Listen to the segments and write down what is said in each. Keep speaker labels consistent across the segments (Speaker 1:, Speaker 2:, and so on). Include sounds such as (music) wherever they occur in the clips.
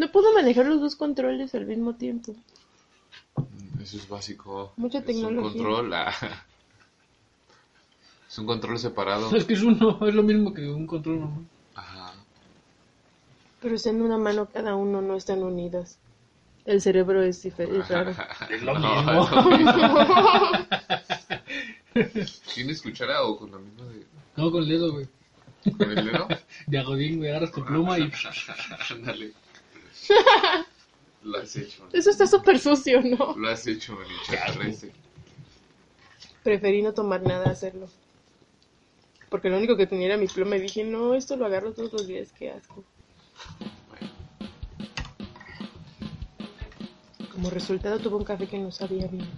Speaker 1: No puedo manejar los dos controles al mismo tiempo.
Speaker 2: Eso es básico.
Speaker 1: Mucha
Speaker 2: Es
Speaker 1: tecnología.
Speaker 2: un control. ah. Es un control separado.
Speaker 3: Es que es uno, es lo mismo que un control normal.
Speaker 2: Ajá.
Speaker 1: Pero están en una mano cada uno, no están unidas. El cerebro es diferente, raro. (laughs)
Speaker 3: Es lo
Speaker 2: No,
Speaker 3: mismo.
Speaker 2: es lo mismo. (laughs) ¿Tienes cuchara o con la misma de,
Speaker 3: No, con el dedo, güey.
Speaker 2: con el dedo? (laughs)
Speaker 3: De agodín, güey, agarras tu pluma y...
Speaker 2: Ándale. Lo has hecho.
Speaker 1: Eso está súper sucio, ¿no?
Speaker 2: Lo has hecho, el extraterrestre.
Speaker 1: Preferí no tomar nada a hacerlo. Porque lo único que tenía era mi pluma y dije, no, esto lo agarro todos los días, qué asco.
Speaker 2: Bueno,
Speaker 1: Como resultado tuve un café que no sabía bien.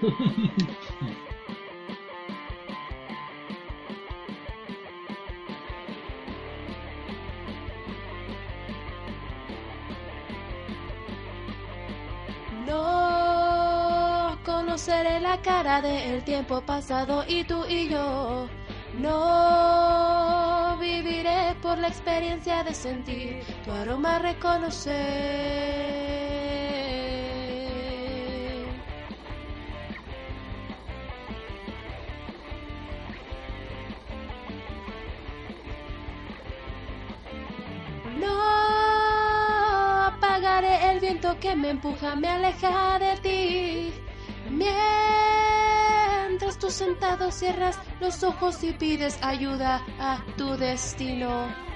Speaker 1: (laughs)
Speaker 4: conoceré la cara del tiempo pasado y tú y yo. No viviré por la experiencia de sentir tu aroma reconocer. No apagaré el viento que me empuja, me aleja de ti. Mientras tú sentado cierras los ojos y pides ayuda a tu destino.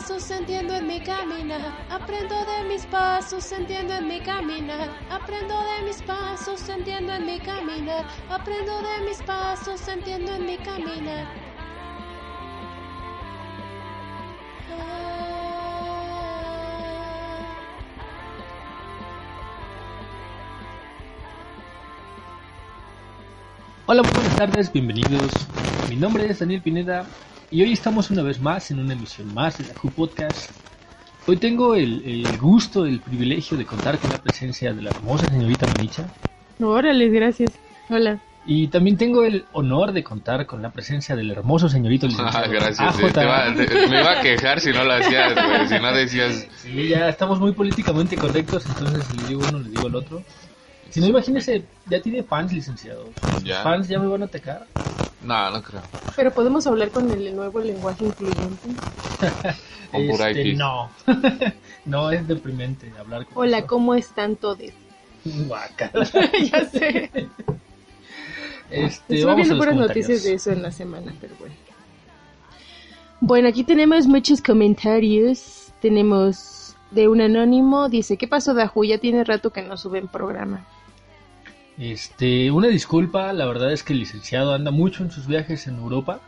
Speaker 4: Pasos, entiendo en mi caminar. Aprendo de mis pasos, entiendo en mi caminar. Aprendo de mis pasos, entiendo en mi caminar. Aprendo de mis pasos, entiendo en mi caminar.
Speaker 3: Hola, buenas tardes, bienvenidos. Mi nombre es Daniel Pineda y hoy estamos una vez más en una emisión más de la Q Podcast. Hoy tengo el, el gusto, el privilegio de contar con la presencia de la hermosa señorita Manicha
Speaker 1: Órale, gracias. Hola.
Speaker 3: y también tengo el honor de contar con la presencia del hermoso señorito (laughs)
Speaker 2: Ah, gracias.
Speaker 3: AJ.
Speaker 2: Te iba- te- me iba a quejar si no lo hacías, güey. Si no decías.
Speaker 3: Sí, ya estamos muy políticamente correctos, entonces si le digo uno, le digo el otro. Si no, imagínese, ya tiene fans, licenciado. Sus
Speaker 2: Ya.
Speaker 3: fans ya me van a atacar.
Speaker 2: No, no creo.
Speaker 1: Pero podemos hablar con el nuevo lenguaje incluyente. (laughs)
Speaker 2: Con
Speaker 3: Este, no. (laughs) no, es deprimente hablar con
Speaker 1: Hola,
Speaker 3: eso.
Speaker 1: ¿cómo están todos? (laughs) Ya sé.
Speaker 3: Este,
Speaker 1: Estuve viendo puras noticias de eso en la semana, pero bueno. Bueno, aquí tenemos muchos comentarios. Tenemos de un anónimo, dice, ¿qué pasó Daju? Ya tiene rato que no suben programa.
Speaker 3: Este, una disculpa, la verdad es que el licenciado anda mucho en sus viajes en Europa.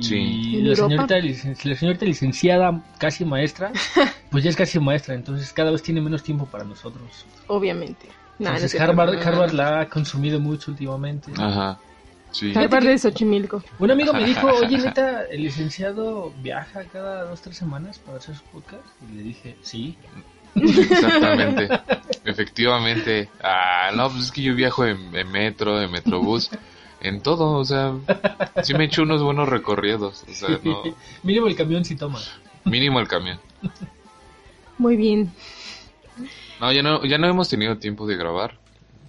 Speaker 2: Sí.
Speaker 3: Y
Speaker 1: ¿En
Speaker 3: la
Speaker 1: Europa?
Speaker 3: señorita, la señorita licenciada, casi maestra, (laughs) pues ya es casi maestra, entonces cada vez tiene menos tiempo para nosotros.
Speaker 1: Obviamente. Nah, no
Speaker 3: Entonces
Speaker 1: es cierto.
Speaker 3: Harvard, Harvard la ha consumido mucho últimamente.
Speaker 2: Ajá. Sí.
Speaker 1: Harvard de Xochimilco.
Speaker 3: Un amigo me dijo, oye, (laughs) neta, el licenciado viaja cada dos, tres semanas para hacer su podcast. Y le dije, sí. (laughs)
Speaker 2: Exactamente. Efectivamente. Ah, no, pues es que yo viajo en, en metro, en metrobús, en todo, o sea, sí me he hecho unos buenos recorridos, o sea, no, (laughs)
Speaker 3: Mínimo el camión sí toma.
Speaker 2: mínimo el camión.
Speaker 1: Muy bien.
Speaker 2: No, ya no, ya no hemos tenido tiempo de grabar.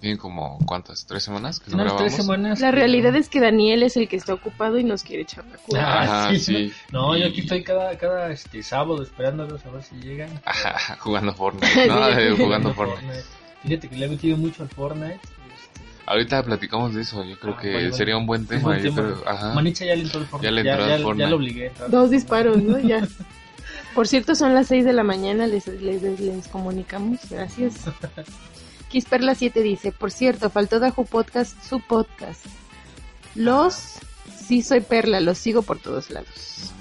Speaker 2: Tienen como, ¿cuántas? ¿Tres semanas que no grabamos?
Speaker 3: tres semanas.
Speaker 1: La realidad es que Daniel es el que está ocupado y nos quiere echar la culpa.
Speaker 3: Ah, sí,
Speaker 2: sí.
Speaker 3: No, yo aquí estoy cada, cada este, sábado esperándolos a ver si llegan. (laughs)
Speaker 2: Ajá, jugando Fortnite, (laughs) ¿no? Eh, jugando Fortnite.
Speaker 3: Fíjate que le he metido mucho al Fortnite. este,
Speaker 2: Ahorita platicamos de eso, yo creo
Speaker 3: Ah,
Speaker 2: que
Speaker 3: vale, vale.
Speaker 2: sería un buen tema.
Speaker 3: buen tema.
Speaker 2: creo, ajá.
Speaker 3: Manicha ya le entró el Fortnite.
Speaker 2: Ya le entró al
Speaker 3: ya,
Speaker 2: Fortnite.
Speaker 3: ya lo obligué.
Speaker 1: Dos disparos, ¿no? Ya. (laughs) Por cierto, son las 6 de la mañana, les, les, les comunicamos. Gracias. Kisperla 7 dice, por cierto, faltó Daju Podcast, su podcast. Los, sí soy Perla, los sigo por todos lados.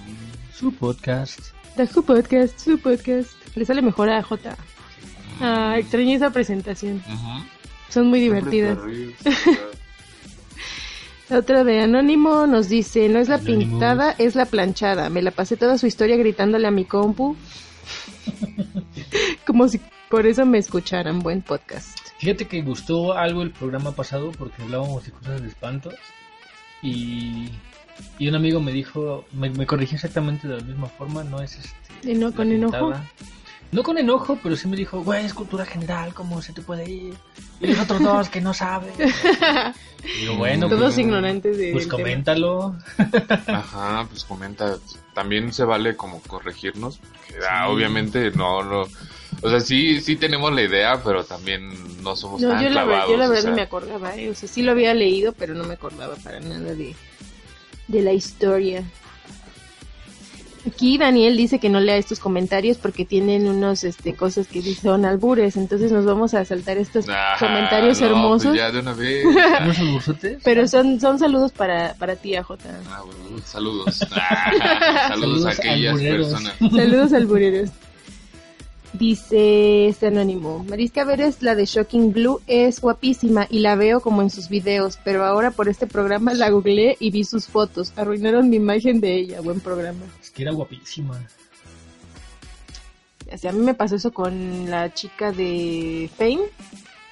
Speaker 3: Su podcast.
Speaker 1: Daju Podcast, su podcast. Le sale mejor a J. Ah, extrañé esa presentación.
Speaker 2: Ujú.
Speaker 1: Son muy divertidas. (laughs) otra de Anónimo nos dice, no es la
Speaker 3: Anonymous.
Speaker 1: pintada, es la planchada. Me la pasé toda su historia gritándole a mi compu. (laughs) como si por eso me escucharan. Buen podcast.
Speaker 3: Fíjate que gustó algo el programa pasado porque hablábamos de cosas de espantos y, y un amigo me dijo, me, me corrigió exactamente de la misma forma, no es este...
Speaker 1: Y no con enojo.
Speaker 3: No con enojo, pero sí me dijo, güey, es cultura general, ¿cómo se te puede ir? Y los otros dos que no saben. Y (laughs) digo, bueno,
Speaker 1: Todos
Speaker 3: pues,
Speaker 1: ignorantes de.
Speaker 3: pues
Speaker 1: tema.
Speaker 3: coméntalo. (laughs)
Speaker 2: Ajá, pues comenta. También se vale como corregirnos. porque, ah, obviamente no, no. O sea, sí, sí tenemos la idea, pero también no somos
Speaker 1: No,
Speaker 2: tan
Speaker 1: yo la,
Speaker 2: clavados.
Speaker 1: yo la
Speaker 2: o
Speaker 1: verdad
Speaker 2: sea,
Speaker 1: no me acordaba, ¿eh? o sea, sí lo había leído, pero no me acordaba para nada de, de la historia. Aquí Daniel dice que no lea estos comentarios porque tienen unos este cosas que son albures, entonces nos vamos a saltar estos
Speaker 2: ah,
Speaker 1: comentarios
Speaker 2: no,
Speaker 1: hermosos,
Speaker 2: pues ya de una vez. (laughs)
Speaker 1: Pero son son saludos para para ti, AJ.
Speaker 2: Ah, bueno, saludos. Ah, saludos a aquellas
Speaker 3: albureros.
Speaker 2: personas.
Speaker 1: Saludos albureros. Dice este anónimo, Mariska Vélez, la de Shocking Blue, es guapísima y la veo como en sus videos, pero ahora por este programa la googleé y vi sus fotos. Arruinaron mi imagen de ella. Buen programa.
Speaker 3: Es que era guapísima.
Speaker 1: Sea, a mí me pasó eso con la chica de Fame,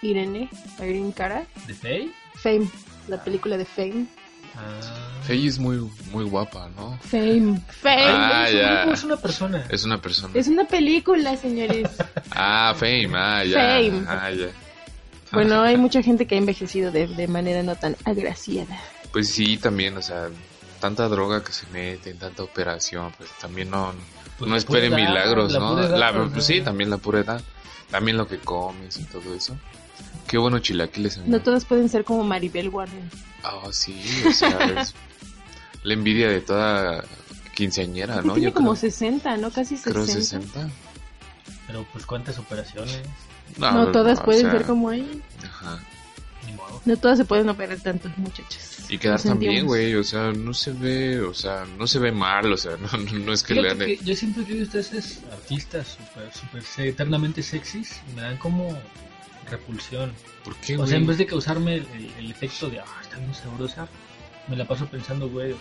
Speaker 1: Irene, Irene Cara.
Speaker 3: ¿De Faye?
Speaker 1: Fame, la película de Fame.
Speaker 3: Ah.
Speaker 2: Faye es muy, muy guapa, ¿no?
Speaker 1: Fame. Fame.
Speaker 2: Ah,
Speaker 3: es,
Speaker 2: ya.
Speaker 3: una persona.
Speaker 2: Es una persona.
Speaker 1: Es una película, señores. (laughs)
Speaker 2: Ah, Fame, ah, ya.
Speaker 1: Fame.
Speaker 2: Ah, ya.
Speaker 1: bueno, hay mucha gente que ha envejecido de, de manera no tan agraciada.
Speaker 2: Pues sí, también, o sea, tanta droga que se mete, tanta operación, pues también no,
Speaker 3: Pues
Speaker 2: no esperen
Speaker 3: edad,
Speaker 2: milagros,
Speaker 3: la
Speaker 2: ¿no?
Speaker 3: edad,
Speaker 2: La- pues sí, también la pura edad, también lo que comes y todo eso. Qué bueno chilaquiles. amigo.
Speaker 1: No todos pueden ser como Maribel Warren.
Speaker 2: Ah, sí, o sea, es la envidia de toda quinceañera, ¿no?
Speaker 1: tiene
Speaker 2: Yo
Speaker 1: como
Speaker 2: creo,
Speaker 1: 60, ¿no? Casi 60.
Speaker 2: creo 60.
Speaker 3: Pero pues cuántas operaciones.
Speaker 1: No, todas pueden
Speaker 2: sea,
Speaker 1: ser como ella.
Speaker 2: Ajá.
Speaker 3: Ni modo.
Speaker 1: No todas se pueden operar tanto, muchachos.
Speaker 2: Y quedar
Speaker 1: Lo
Speaker 2: tan bien,
Speaker 1: sentimos.
Speaker 2: güey, o sea, no se ve, o sea, no se ve mal, o sea, no, no, no es que le
Speaker 3: Fíjate
Speaker 2: ande...
Speaker 3: que yo siempre que esos artistas super, super se- eternamente sexys y me dan como repulsión.
Speaker 2: ¿Por qué,
Speaker 3: O
Speaker 2: güey?
Speaker 3: sea, en vez de causarme el, el efecto de, ah, está bien sabrosa, me la paso pensando, güey,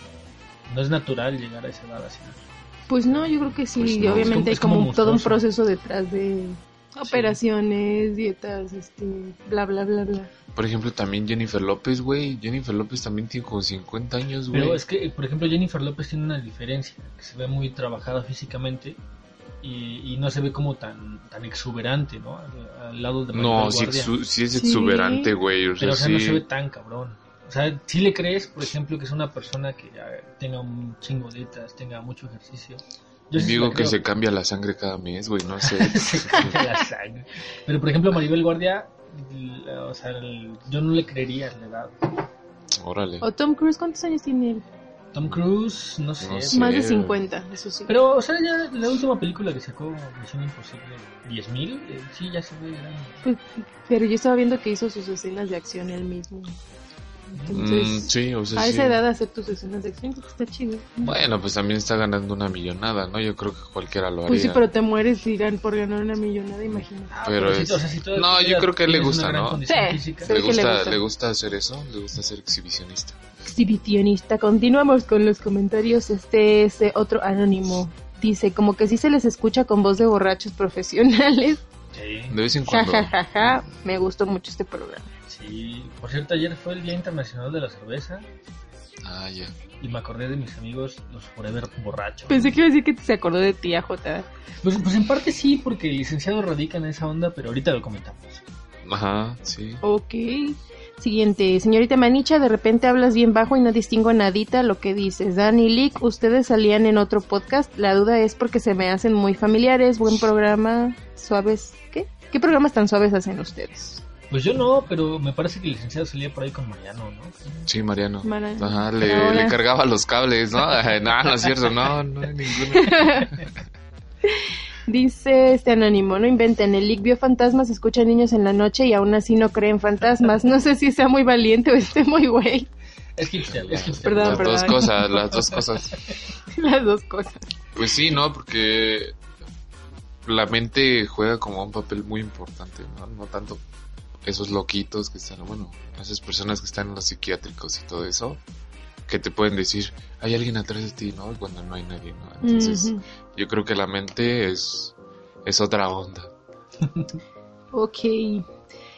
Speaker 3: no es natural llegar a esa edad así.
Speaker 1: Pues no, yo creo que sí.
Speaker 2: Pues no,
Speaker 1: obviamente hay
Speaker 3: como-
Speaker 1: como, todo un proceso detrás de operaciones, dietas, este, bla, bla, bla, bla.
Speaker 2: Por ejemplo, también Jennifer López, güey. Jennifer López también tiene como 50 años, güey.
Speaker 3: Pero es que, por ejemplo, Jennifer López tiene una diferencia, que se ve muy trabajada físicamente y, y no se ve como tan tan exuberante, ¿no? Al, al lado de
Speaker 2: No,
Speaker 3: Maribel
Speaker 2: sí, sí es exuberante, güey. O sea,
Speaker 3: Pero, o sea,
Speaker 2: sí.
Speaker 3: no se ve tan cabrón. O sea, si le crees, por ejemplo, que es una persona que ya tenga un chingo de dietas, tenga mucho ejercicio. Yo sí
Speaker 2: Digo que se cambia la sangre cada mes, güey, no sé. (laughs)
Speaker 3: Se cambia la sangre. Pero, por ejemplo, Maribel Guardia, o sea, el- yo no le creería la edad.
Speaker 2: Órale.
Speaker 1: O Tom Cruise, ¿cuántos años tiene él?
Speaker 3: Tom Cruise, no sé.
Speaker 2: No sé.
Speaker 1: Más de 50, eso sí.
Speaker 3: Pero, o sea, ya la última película que sacó, Misión Imposible 10.000, eh, sí, ya se ve grande.
Speaker 1: Pues, pero yo estaba viendo que hizo sus escenas de acción él mismo. Entonces,
Speaker 2: Mm, sí, o sea,
Speaker 1: a
Speaker 2: sí.
Speaker 1: esa edad hacer tus escenas de acción pues, está chido.
Speaker 2: Bueno, pues también está ganando una millonada, ¿no? Yo creo que cualquiera lo haría.
Speaker 1: Pues sí, pero te mueres y gan- por ganar una millonada, imagínate.
Speaker 3: Ah,
Speaker 2: Pero
Speaker 3: sí,
Speaker 2: es-
Speaker 3: o sea, si
Speaker 2: No, yo creo que a él le gusta, ¿no?
Speaker 1: Sí,
Speaker 3: física.
Speaker 2: ¿Le
Speaker 1: que le
Speaker 2: gusta,
Speaker 1: gusta.
Speaker 2: le gusta hacer eso? ¿Le gusta ser exhibicionista?
Speaker 1: Exhibicionista. Continuamos con los comentarios. Este es otro anónimo. Dice, como que sí se les escucha con voz de borrachos (laughs) profesionales.
Speaker 3: Sí,
Speaker 2: De vez en
Speaker 1: Ja,
Speaker 2: cuando.
Speaker 1: ja, ja, ja. Me gustó mucho este programa.
Speaker 3: Sí. Por cierto, ayer fue el Día Internacional de la Cerveza
Speaker 2: Ah, ya.
Speaker 3: y me acordé de mis amigos, los Forever Borrachos.
Speaker 1: Pensé que iba a decir que se acordó de ti, AJ.
Speaker 3: Pues, pues en parte sí, porque el licenciado radica en esa onda, pero ahorita lo comentamos.
Speaker 2: Ajá, sí.
Speaker 1: Ok. Siguiente, señorita Manicha, de repente hablas bien bajo y no distingo nadita lo que dices. Dani Lick, ustedes salían en otro podcast. La duda es porque se me hacen muy familiares. Buen programa. Suaves. ¿Qué? ¿Qué programas tan suaves hacen ustedes?
Speaker 3: Pues yo no, pero me parece que el licenciado salía por ahí con Mariano, ¿no?
Speaker 2: Sí, Mariano. Ajá, le, cargaba los cables, ¿no? No, no es cierto, no, no hay ninguno. (laughs)
Speaker 1: Dice este anónimo, no inventen, el Lick vio fantasmas, escucha niños en la noche y aún así no cree en fantasmas. No sé si sea muy valiente o esté muy güey.
Speaker 3: Es hipster, es hipster.
Speaker 1: Perdón,
Speaker 2: las dos
Speaker 1: perdón.
Speaker 2: cosas, las dos cosas. (laughs)
Speaker 1: Las dos cosas.
Speaker 2: Pues sí, ¿no? Porque la mente juega como un papel muy importante, ¿no? No tanto esos loquitos que están, bueno, esas personas que están en los psiquiátricos y todo eso, que te pueden decir, hay alguien atrás de ti, ¿no? Cuando no hay nadie, ¿no? Entonces, yo creo que la mente es, es otra onda. (laughs)
Speaker 1: Ok.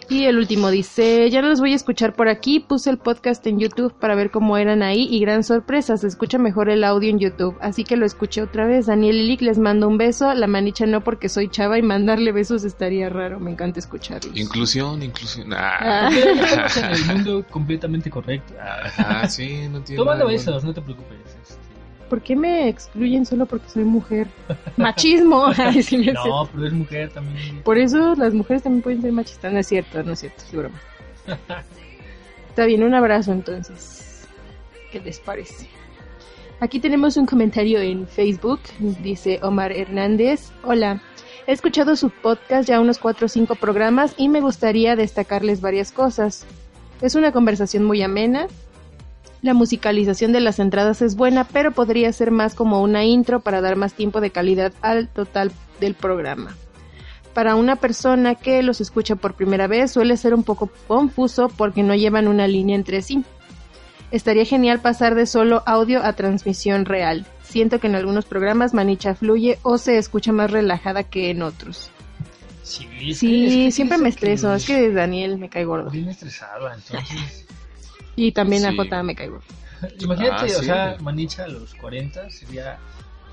Speaker 1: Y el último dice, ya no los voy a escuchar por aquí, puse el podcast en YouTube para ver cómo eran ahí y gran sorpresa, se escucha mejor el audio en YouTube, así que lo escuché otra vez. Daniel Ilic les mando un beso, la manicha no porque soy chava y mandarle besos estaría raro, me encanta escucharlos.
Speaker 2: Inclusión, inclusión. Ah,
Speaker 1: Ah. (laughs)
Speaker 3: El mundo completamente correcto. Ah,
Speaker 2: sí, no tiene nada de
Speaker 3: besos, no te preocupes.
Speaker 1: ¿Por qué me excluyen solo porque soy mujer? Machismo. (laughs) Ay, sí. No,
Speaker 3: pero es mujer también.
Speaker 1: Por eso las mujeres también pueden ser machistas. No es cierto, no es cierto, es broma. (laughs) Está bien, un abrazo entonces. ¿Qué les parece? Aquí tenemos un comentario en Facebook. Dice Omar Hernández. Hola. He escuchado su podcast ya unos 4 o 5 programas y me gustaría destacarles varias cosas. Es una conversación muy amena. La musicalización de las entradas es buena, pero podría ser más como una intro para dar más tiempo de calidad al total del programa para una persona que los escucha por primera vez suele ser un poco confuso porque no llevan una línea entre sí. Estaría genial pasar de solo audio a transmisión real. Siento que en algunos programas Manicha fluye o se escucha más relajada que en otros.
Speaker 3: Sí, es que-
Speaker 1: Sí,
Speaker 3: es que
Speaker 1: siempre me estreso, es que Daniel me cae gordo.
Speaker 3: Bien estresada, entonces.
Speaker 1: Y también a
Speaker 2: Sí.
Speaker 1: Me cae gordo. (laughs)
Speaker 3: Imagínate,
Speaker 2: Ah,
Speaker 3: o
Speaker 2: sí.
Speaker 3: sea, Manicha a los 40 sería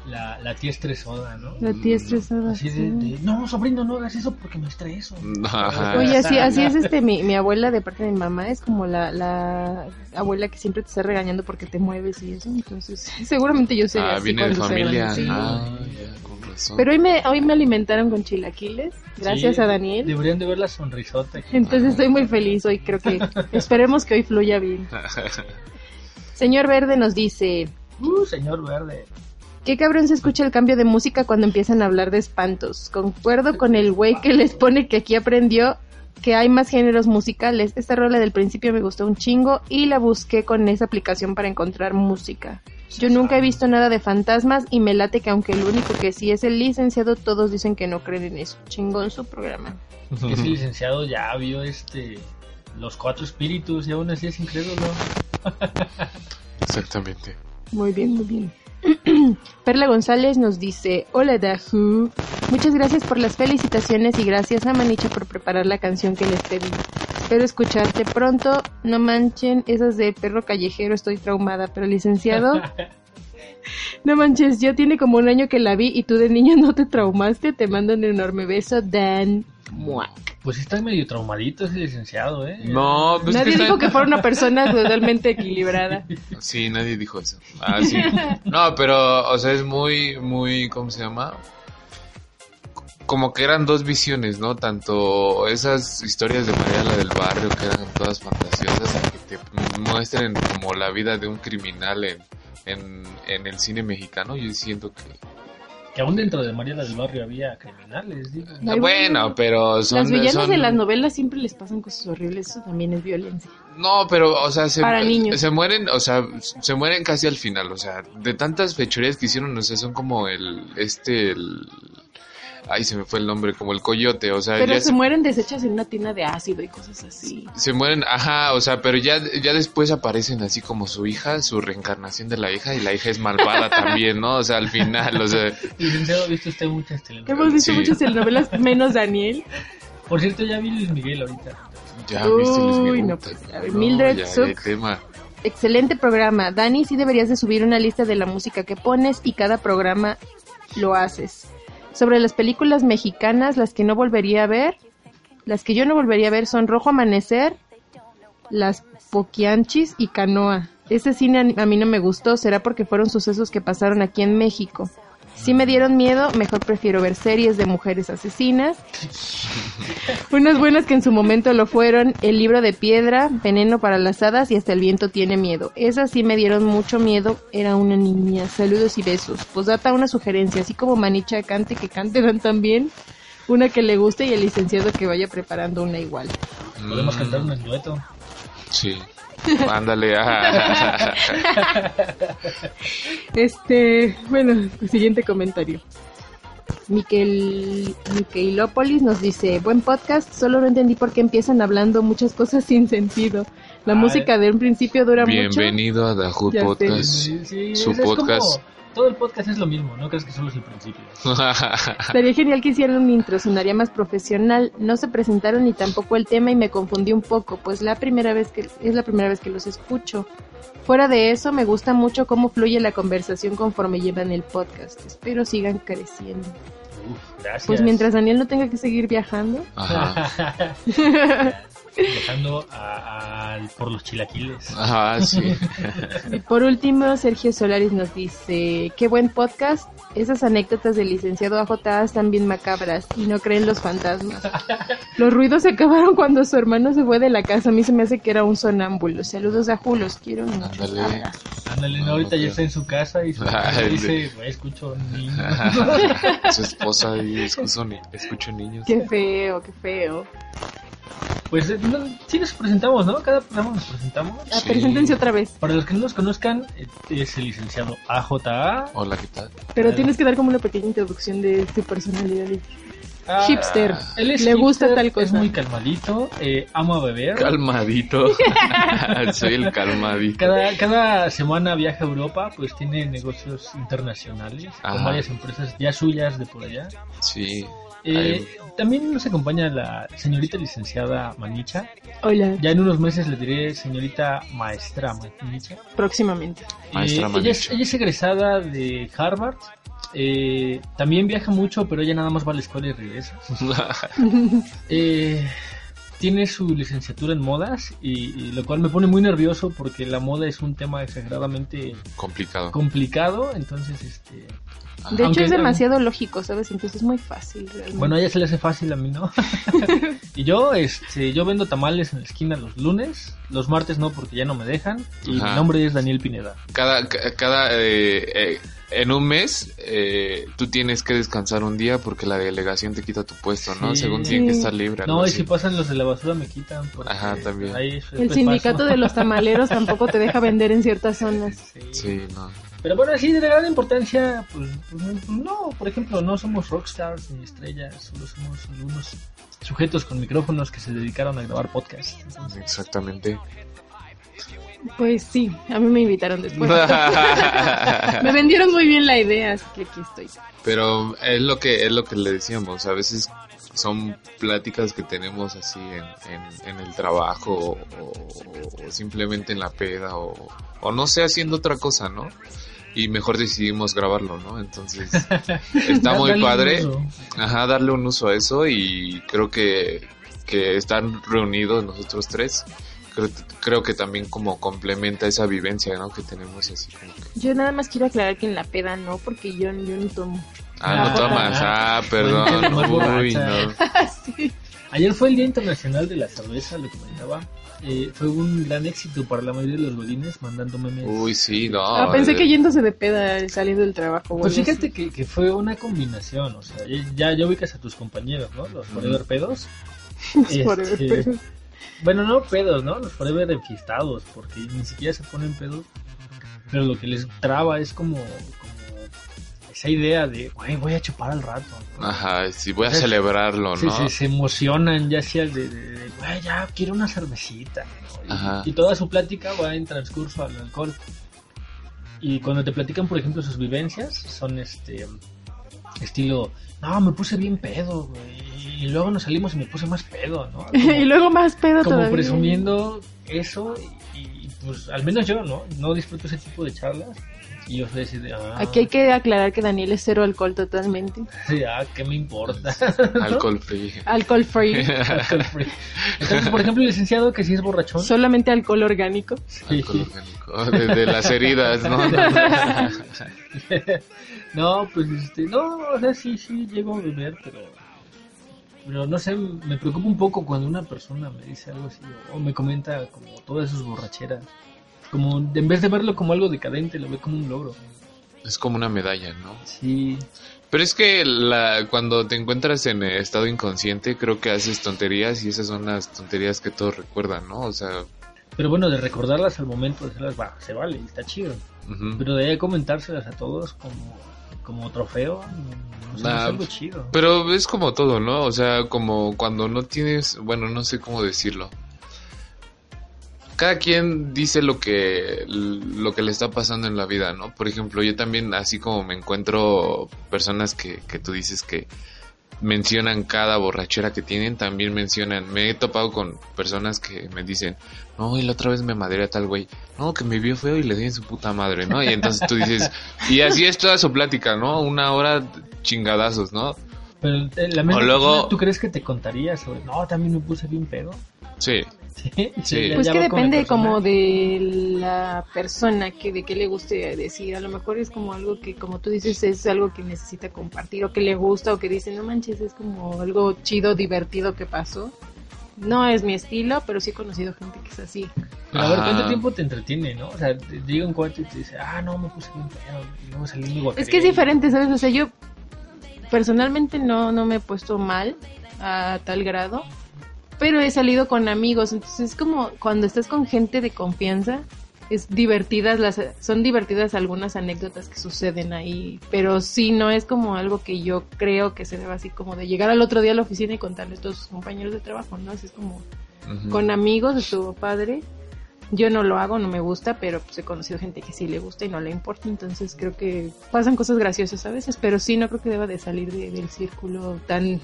Speaker 3: la, la tía estresada, ¿no?
Speaker 1: La tía estresada.
Speaker 3: Así de,
Speaker 1: sí.
Speaker 3: de, no, sobrino, no hagas eso porque me estreso.
Speaker 2: Ajá.
Speaker 1: Oye, así, así es este mi, mi abuela de parte de mi mamá, es como la, la abuela que siempre te está regañando porque te mueves y eso, entonces (laughs) seguramente yo sería
Speaker 2: Ah,
Speaker 1: así
Speaker 2: viene de familia.
Speaker 1: sí.
Speaker 2: Ah, ya, con razón.
Speaker 1: Pero hoy me, hoy me alimentaron con chilaquiles, gracias
Speaker 3: Sí,
Speaker 1: a Daniel.
Speaker 3: Deberían de ver la sonrisota. que-
Speaker 1: Entonces estoy muy feliz hoy, creo que (laughs) esperemos que hoy fluya bien. (laughs) Señor Verde nos dice,
Speaker 3: Uh, señor verde.
Speaker 1: qué cabrón se escucha el cambio de música cuando empiezan a hablar de espantos. Concuerdo con el güey que les pone que aquí aprendió que hay más géneros musicales. Esta rola del principio me gustó un chingo y la busqué con esa aplicación para encontrar música. Yo nunca he visto nada de fantasmas y me late que aunque el único que sí es el licenciado, todos dicen que no creen en eso. Chingón su programa.
Speaker 3: Ese licenciado ya vio este los cuatro espíritus y aún así es incrédulo.
Speaker 2: Exactamente.
Speaker 1: Muy bien, muy bien. (clears throat) Perla González nos dice, hola Dahu, muchas gracias por las felicitaciones y gracias a Manicha por preparar la canción que les pedí. Espero escucharte pronto, no manchen esas de perro callejero, estoy traumada, pero licenciado, (laughs) no manches, ya tiene como un año que la vi y tú de niño no te traumaste, te mando un enorme beso, Dan. Mua.
Speaker 3: Pues está medio traumadito ese licenciado, ¿eh?
Speaker 2: No, pues
Speaker 1: Nadie
Speaker 2: que
Speaker 1: dijo
Speaker 2: está-
Speaker 1: que fuera una persona (laughs) totalmente equilibrada.
Speaker 2: Sí, nadie dijo eso. Ah, sí. No, pero, o sea, es muy, muy, ¿cómo se llama? Como que eran dos visiones, ¿no? Tanto esas historias de María la del barrio, que eran todas fantasiosas, que te muestren como la vida de un criminal en, en, en el cine mexicano. Yo siento que...
Speaker 3: Que aún dentro de María del Barrio había criminales, digo.
Speaker 2: Bueno, pero son...
Speaker 1: Las villanas
Speaker 2: son-
Speaker 1: de las novelas siempre les pasan cosas horribles, eso también es violencia.
Speaker 2: No, pero, o sea, se,
Speaker 1: Para niños.
Speaker 2: se mueren, o sea, se mueren casi al final, o sea, de tantas fechorías que hicieron, o sea, son como el, este, el, ay, se me fue el nombre, como el coyote, o sea,
Speaker 1: Pero
Speaker 2: ya
Speaker 1: se
Speaker 2: se,
Speaker 1: mueren deshechas en una tina de ácido y cosas así.
Speaker 2: se mueren, ajá, o sea, pero ya, ya después aparecen así como su hija, su reencarnación de la hija, y la hija es malvada (laughs) también, ¿no? O sea, al final, o sea,
Speaker 3: ¿ha visto usted muchas telenovelas?
Speaker 1: Hemos visto
Speaker 2: Sí.
Speaker 1: muchas telenovelas, menos Daniel.
Speaker 3: Por cierto, ya vi Luis Miguel ahorita.
Speaker 2: ya viste Luis
Speaker 1: Uy,
Speaker 2: Miguel?
Speaker 1: no, pues, ver,
Speaker 2: No,
Speaker 1: Mildred
Speaker 2: ya,
Speaker 1: Zuck.
Speaker 2: tema.
Speaker 1: Excelente programa. Dani, sí deberías de subir una lista de la música que pones y cada programa lo haces. Sobre las películas mexicanas, las que no volvería a ver, las que yo no volvería a ver son Rojo Amanecer, Las Poquianchis y Canoa. Ese cine a mí no me gustó, será porque fueron sucesos que pasaron aquí en México. Si me dieron miedo, mejor prefiero ver series de mujeres asesinas. Unas buenas que en su momento lo fueron, El libro de piedra, Veneno para las hadas y Hasta el viento tiene miedo. Esas sí me dieron mucho miedo, era una niña. Saludos y besos. Pues data una sugerencia, así como Manicha cante, que cante Dan también. Una que le guste y el licenciado que vaya preparando una igual.
Speaker 3: Podemos cantar un dueto.
Speaker 2: Sí. Ándale, ah. (laughs)
Speaker 1: Este, bueno, siguiente comentario. Miquel, Miquelópolis nos dice, buen podcast, solo no entendí por qué empiezan hablando muchas cosas sin sentido. La
Speaker 3: Ay.
Speaker 1: música de un principio dura mucho.
Speaker 2: Bienvenido a
Speaker 1: sé.
Speaker 2: Podcast.
Speaker 3: Sí, sí,
Speaker 2: su
Speaker 3: como-
Speaker 2: podcast.
Speaker 3: Todo el podcast es lo mismo, no crees que solo es el principio. (laughs)
Speaker 1: Sería genial que hicieran un intro, sonaría más profesional. No se presentaron ni tampoco el tema y me confundí un poco, pues la primera vez que es la primera vez que los escucho. Fuera de eso, me gusta mucho cómo fluye la conversación conforme llevan el podcast. Espero sigan creciendo.
Speaker 3: Uf, gracias.
Speaker 1: Pues mientras Daniel no tenga que seguir viajando.
Speaker 2: Ajá. (laughs)
Speaker 3: Dejando a- al- por los chilaquiles.
Speaker 2: Ajá, sí.
Speaker 1: Y por último, Sergio Solaris nos dice, qué buen podcast. Esas anécdotas del licenciado AJ están bien macabras y no creen los fantasmas. Los ruidos se acabaron cuando su hermano se fue de la casa. A mí se me hace que era un sonámbulo. Saludos a Ju, los quiero mucho.
Speaker 2: Ándale.
Speaker 3: Ándale, no,
Speaker 2: No,
Speaker 3: ahorita
Speaker 2: no
Speaker 3: ya está en su casa y su
Speaker 2: Ay,
Speaker 3: dice, "Güey, escucho un niño.
Speaker 2: Su esposa y escucho niños.
Speaker 1: Qué feo, qué feo.
Speaker 3: Pues eh, no, sí nos presentamos, ¿no? Cada programa nos presentamos.
Speaker 1: Ah,
Speaker 2: Sí.
Speaker 1: Preséntense otra vez.
Speaker 3: Para los que no nos conozcan, eh, es el licenciado AJA.
Speaker 2: Hola, ¿qué tal?
Speaker 1: Pero
Speaker 3: Ah.
Speaker 1: tienes que dar como una pequeña introducción de tu personalidad.
Speaker 3: Ah,
Speaker 1: Hipster.
Speaker 3: Él es
Speaker 1: Le gusta tal
Speaker 3: Es
Speaker 1: cosa.
Speaker 3: muy calmadito, eh, ama beber.
Speaker 2: Calmadito. (laughs) (laughs) Soy el calmadito.
Speaker 3: Cada, cada semana viaja a Europa, pues tiene negocios internacionales con
Speaker 2: Ajá.
Speaker 3: varias empresas ya suyas de por allá.
Speaker 2: Sí.
Speaker 3: Eh, también nos acompaña la señorita licenciada Manicha.
Speaker 1: Hola,
Speaker 3: Ya en unos meses le diré señorita maestra Manicha.
Speaker 1: próximamente.
Speaker 2: Maestra
Speaker 3: Eh, ella, es,
Speaker 2: Manicha.
Speaker 3: ella es egresada de Harvard. Eh, también viaja mucho, pero ella nada más va a la escuela y regresa. (laughs) Eh, tiene su licenciatura en modas, y, y lo cual me pone muy nervioso porque la moda es un tema exageradamente
Speaker 2: Complicado.
Speaker 3: complicado. Entonces, este,
Speaker 2: Ajá.
Speaker 1: De hecho
Speaker 3: Aunque-
Speaker 1: es demasiado lógico, ¿sabes? Entonces es muy fácil. realmente.
Speaker 3: bueno, a ella se le hace fácil a mí, ¿no? (laughs) y yo, este, yo vendo tamales en la esquina los lunes, los martes no porque ya no me dejan. Y
Speaker 2: Ajá.
Speaker 3: mi nombre es Daniel Pineda.
Speaker 2: Cada, ca- cada, eh, eh, en un mes, eh, tú tienes que descansar un día porque la delegación te quita tu puesto, ¿no?
Speaker 3: Sí.
Speaker 2: Según tiene que
Speaker 1: Sí.
Speaker 2: estar libre.
Speaker 3: No, y
Speaker 2: así.
Speaker 3: si pasan los de la basura me quitan. porque
Speaker 2: Ajá, también.
Speaker 3: ahí es-
Speaker 1: El sindicato
Speaker 3: paso.
Speaker 1: de los (laughs) tamaleros tampoco te deja vender en ciertas zonas.
Speaker 3: Sí.
Speaker 2: Sí, no.
Speaker 3: Pero bueno, así de gran importancia, pues, pues, no, por ejemplo, no somos rockstars ni estrellas, solo somos algunos sujetos con micrófonos que se dedicaron a grabar podcast. Entonces,
Speaker 2: Exactamente.
Speaker 1: Pues sí, a mí me invitaron después. (laughs) me vendieron muy bien la idea, así que aquí estoy.
Speaker 2: Pero es lo que es lo que le decíamos, a veces son pláticas que tenemos así en, en, en el trabajo o, o- o simplemente en la peda o, o no sé, haciendo otra cosa, ¿no? Y mejor decidimos grabarlo, ¿no? Entonces (laughs) está muy padre, ajá, darle un uso a eso y creo que, que están reunidos nosotros tres. Creo, creo que también como complementa esa vivencia, ¿no? Que tenemos así como que...
Speaker 1: Yo nada más quiero aclarar que en la peda no, porque yo, yo no tomo.
Speaker 2: Ah, no
Speaker 3: Ah,
Speaker 2: tomas, ah, perdón, uy, no. (laughs)
Speaker 1: sí.
Speaker 3: Ayer fue el Día Internacional de la Cerveza, lo comentaba. Eh, fue un gran éxito para la mayoría de los godines mandando memes.
Speaker 2: Uy, sí, no.
Speaker 1: Ah, pensé
Speaker 2: eh,
Speaker 1: que yéndose de peda saliendo del trabajo.
Speaker 3: Pues fíjate que, que fue una combinación, o sea, ya, ya ubicas a tus compañeros, ¿no? Los forever pedos. (laughs)
Speaker 1: sí. Por-
Speaker 3: Este, Bueno, no pedos, ¿no? Los forever enfiestados, porque ni siquiera se ponen pedos. Pero lo que les traba es como, como esa idea de, güey, voy a chupar al rato. ¿no?
Speaker 2: Ajá, sí, voy a
Speaker 3: Entonces,
Speaker 2: celebrarlo, ¿no?
Speaker 3: se, se emocionan ya sea de, de, güey, ya quiero una cervecita. ¿no? Y-. Y, toda su plática va en transcurso al alcohol. Y cuando te platican, por ejemplo, sus vivencias, son este estilo, no, me puse bien pedo, güey. Y luego nos salimos y me puse más pedo, ¿no? (laughs) Como-
Speaker 1: y luego más pedo
Speaker 3: como
Speaker 1: todavía.
Speaker 3: presumiendo eso y, y, pues al menos yo no no disfruto ese tipo de charlas y yo soy así de ah,
Speaker 1: Aquí hay que aclarar que Daniel es cero alcohol totalmente.
Speaker 3: sí, ah, qué me importa (laughs)
Speaker 2: Alcohol free.
Speaker 1: Alcohol free. (laughs)
Speaker 3: Alcohol free. entonces por ejemplo el licenciado que sí es borrachón
Speaker 1: Solamente alcohol orgánico.
Speaker 3: sí.
Speaker 2: Alcohol orgánico. Desde las heridas, ¿no? (laughs)
Speaker 3: no pues este no o sea sí sí llego a beber pero pero no sé me preocupa un poco cuando una persona me dice algo así o, o me comenta como todas sus borracheras como en vez de verlo como algo decadente lo ve como un logro
Speaker 2: Es como una medalla, ¿no?
Speaker 3: sí
Speaker 2: Pero es que la, cuando te encuentras en estado inconsciente, creo que haces tonterías y esas son las tonterías que todos recuerdan, ¿no? O sea,
Speaker 3: Pero bueno, de recordarlas al momento de hacerlas, va, se vale, está chido. Pero de comentárselas a todos como, como trofeo, no
Speaker 2: Nah,
Speaker 3: es algo chido.
Speaker 2: Pero es como todo, ¿no? O sea, como cuando no tienes, bueno, no sé cómo decirlo. Cada quien dice lo que lo que le está pasando en la vida, ¿no? Por ejemplo, yo también así como me encuentro personas que, que tú dices que mencionan cada borrachera que tienen, también mencionan, me he topado con personas que me dicen, no, y la otra vez me madre a tal güey, no, que me vio feo y le di en su puta madre, ¿no? Y entonces tú dices, y así es toda su plática, ¿no? Una hora chingadazos, ¿no?
Speaker 3: Pero eh, la misma
Speaker 2: O luego-
Speaker 3: persona, ¿tú crees que te contaría sobre, no, también me puse bien pedo?
Speaker 2: Sí,
Speaker 3: Sí,
Speaker 2: Sí.
Speaker 3: ya-
Speaker 1: Pues que depende como de la persona, que de qué le guste decir. A lo mejor es como algo que, como tú dices, es algo que necesita compartir o que le gusta o que dice, no manches, es como algo chido, divertido que pasó. No es mi estilo, pero sí he conocido gente que es así.
Speaker 3: Pero a ver, ¿cuánto tiempo te entretiene, no? O sea, te llega un cuate y te dice, ah, no, me puse bien pedo, y luego salí muy
Speaker 1: Es que es diferente, ¿sabes? O sea, yo personalmente no, no me he puesto mal a tal grado, pero he salido con amigos, entonces es como cuando estás con gente de confianza, es divertidas las son divertidas algunas anécdotas que suceden ahí, pero sí no es como algo que yo creo que se deba así como de llegar al otro día a la oficina y contarle a todos sus compañeros de trabajo, ¿no? Así es como con amigos estuvo padre. Yo no lo hago, no me gusta, pero pues he conocido gente que sí le gusta y no le importa, entonces creo que pasan cosas graciosas a veces, pero sí no creo que deba de salir de- del círculo tan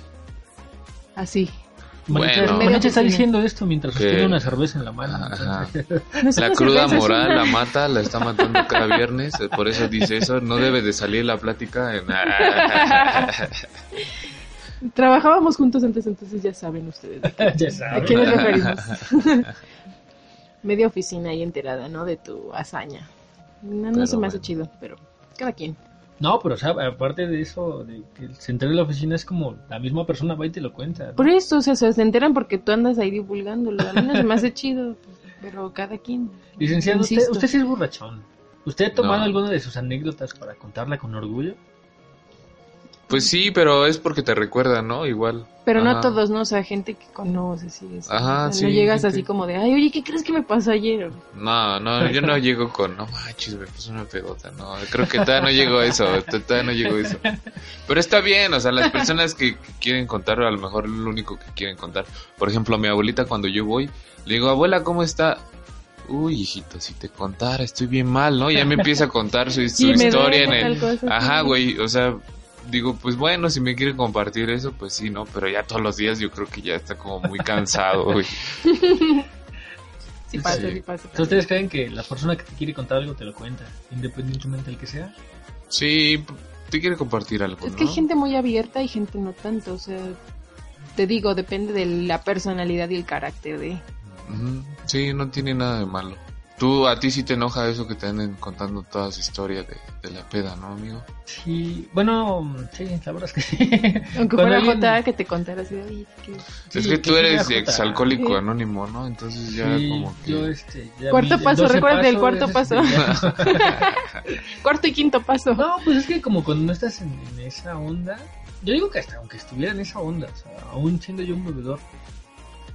Speaker 1: así.
Speaker 3: Bueno. Manicha está diciendo esto mientras
Speaker 2: Que-
Speaker 3: sostiene una cerveza en la mano.
Speaker 2: La (laughs) cruda moral
Speaker 1: una-
Speaker 2: la mata, la está matando cada viernes, eh, por eso dice eso, no (laughs) debe de salir la plática en... (laughs)
Speaker 1: Trabajábamos juntos antes, entonces ya saben ustedes de qué-
Speaker 3: ya
Speaker 1: a qué nos referimos. Media oficina ahí enterada, ¿no? De tu hazaña. No, no se me hace
Speaker 2: bueno.
Speaker 1: chido, pero cada quien.
Speaker 3: No, pero o sea, aparte de eso, de que se entere en la oficina es como la misma persona va y te lo cuenta. ¿no?
Speaker 1: Por eso, o sea, se enteran porque tú andas ahí divulgándolo. A mí no se me hace chido, pero cada quien.
Speaker 3: Licenciado, usted, usted sí es borrachón. ¿Usted ha tomado
Speaker 2: No.
Speaker 3: alguna de sus anécdotas para contarla con orgullo?
Speaker 2: Pues sí, pero es porque te recuerda, ¿no? Igual.
Speaker 1: Pero no todos, ¿no? O sea, gente que conoces y eso.
Speaker 2: Ajá,
Speaker 1: O sea, No
Speaker 2: sí,
Speaker 1: llegas
Speaker 2: gente-
Speaker 1: así como de, ay, oye, ¿qué crees que me pasó ayer?
Speaker 2: No, no, yo no llego con, no manches, me puse una pedota, no, creo que todavía no llego a eso, todavía no llego a eso. Pero está bien, o sea, las personas que, que quieren contar, a lo mejor es lo único que quieren contar. Por ejemplo, a mi abuelita cuando yo voy, le digo, abuela, ¿cómo está? Uy, hijito, si te contara, estoy bien mal, ¿no? Ya me empieza a contar su, (laughs)
Speaker 1: Y
Speaker 2: historia en el...
Speaker 1: cosa,
Speaker 2: Ajá,
Speaker 1: sí.
Speaker 2: güey, o sea, digo, pues bueno, si me quiere compartir eso, pues sí, ¿no? Pero ya todos los días yo creo que ya está como muy cansado, güey.
Speaker 1: Sí pasa,
Speaker 2: Sí.
Speaker 1: sí pasa.
Speaker 3: Entonces, ¿Ustedes creen que la persona que te quiere contar algo te lo cuenta, independientemente del que sea?
Speaker 2: Sí, te quiere compartir algo,
Speaker 1: Es que hay gente muy abierta y gente no tanto, o sea, te digo, depende de la personalidad y el carácter de...
Speaker 2: Sí, no tiene nada de malo. Tú, a ti sí te enoja eso que te anden contando toda su historia de, de la peda, ¿no, amigo?
Speaker 3: Sí, bueno, sí, la verdad es que sí.
Speaker 1: Aunque fuera
Speaker 3: alguien-
Speaker 1: Jota que te contara así, "Ay, que-
Speaker 2: es
Speaker 3: Sí,
Speaker 2: que
Speaker 3: que
Speaker 2: tú eres exalcohólico
Speaker 1: Sí.
Speaker 2: anónimo, ¿no? Entonces ya
Speaker 3: Sí,
Speaker 2: como que...
Speaker 3: yo este... ya
Speaker 1: Cuarto
Speaker 3: vi-
Speaker 1: paso,
Speaker 3: 12
Speaker 1: recuerda el cuarto
Speaker 3: es,
Speaker 1: paso.
Speaker 3: este, (laughs) (laughs)
Speaker 1: Cuarto y quinto paso.
Speaker 3: No, pues es que como cuando no estás en, en esa onda, yo digo que hasta aunque estuviera en esa onda, o sea, aún siendo yo un bebedor,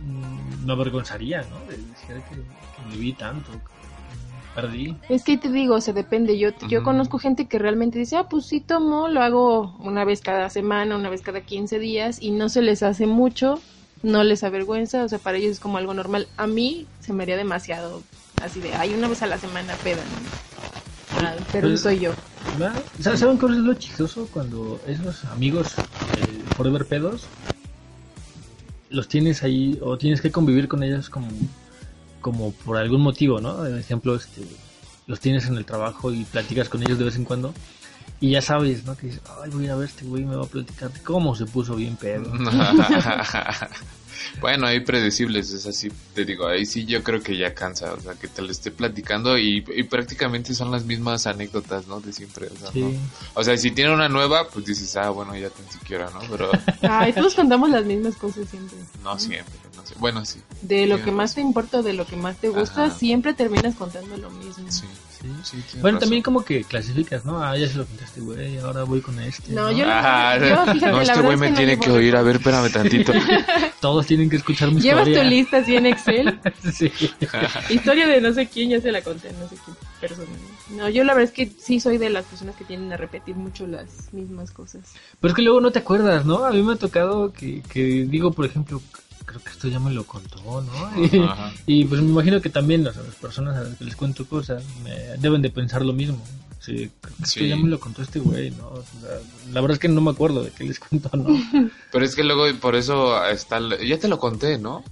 Speaker 3: mm, me avergonzaría, ¿no? De decir que, que me vi tanto, que perdí.
Speaker 1: Es que te digo, o sea, depende. Yo, yo conozco gente que realmente dice, ah, pues sí tomo, lo hago una vez cada semana, una vez cada 15 días y no se les hace mucho, no les avergüenza, o sea, para ellos es como algo normal. A mí se me haría demasiado así de, ay, una vez a la semana peda, ¿no? Ah, pero
Speaker 3: Pues-
Speaker 1: soy yo.
Speaker 3: ¿verdad? ¿Saben saben cuál es lo chistoso? Cuando esos amigos eh, forever pedos, los tienes ahí o tienes que convivir con ellos como, como por algún motivo, ¿no? Por ejemplo, este, los tienes en el trabajo y platicas con ellos de vez en cuando. Y ya sabes, ¿no? Que dices, ay, voy a ir a ver este güey, me va a platicar cómo se puso bien pedo. (laughs) (laughs)
Speaker 2: bueno, hay predecibles, es así, te digo, ahí sí yo creo que ya cansa, o sea, que te lo esté platicando y, y prácticamente son las mismas anécdotas, ¿no? De siempre, o sea,
Speaker 3: Sí.
Speaker 2: ¿no? O sea, si tiene una nueva, pues dices, ah, bueno, ya tan siquiera, ¿no? Pero (laughs)
Speaker 1: Ay, todos contamos las mismas cosas siempre.
Speaker 2: no siempre, no sé. Bueno, sí,
Speaker 1: De lo que más te importa o de lo que más te gusta,
Speaker 2: Ajá.
Speaker 1: siempre terminas contando lo mismo.
Speaker 2: sí,
Speaker 3: Sí. Bueno,
Speaker 2: razón.
Speaker 3: también como que clasificas, ¿no? Ah, ya se lo contaste, güey, ahora voy con este.
Speaker 1: No, yo-
Speaker 2: Ah,
Speaker 1: yo, fíjate,
Speaker 2: no,
Speaker 1: la
Speaker 2: este güey
Speaker 1: es
Speaker 2: me
Speaker 1: no
Speaker 2: tiene que oír, a ver, espérame tantito. (laughs)
Speaker 3: Todos tienen que escuchar mi
Speaker 1: Llevas tu
Speaker 3: historia.
Speaker 1: lista así en Excel. (laughs)
Speaker 3: sí. (laughs)
Speaker 1: Historia de no sé quién, ya se la conté no sé qué persona. No, yo la verdad es que sí soy de las personas que tienden a repetir mucho las mismas cosas.
Speaker 3: Pero es que luego no te acuerdas, ¿no? A mí me ha tocado que, que digo, por ejemplo, creo que esto ya me lo contó, ¿no? (laughs) Y,
Speaker 2: Ajá.
Speaker 3: y, pues me imagino que también las, las personas a las que les cuento cosas me deben de pensar lo mismo. Sí, creo que esto ya me lo contó este güey, ¿no? O sea, la verdad es que no me acuerdo de qué les contó, ¿no? (laughs)
Speaker 2: Pero es que luego por eso está... Ya te lo conté, ¿no?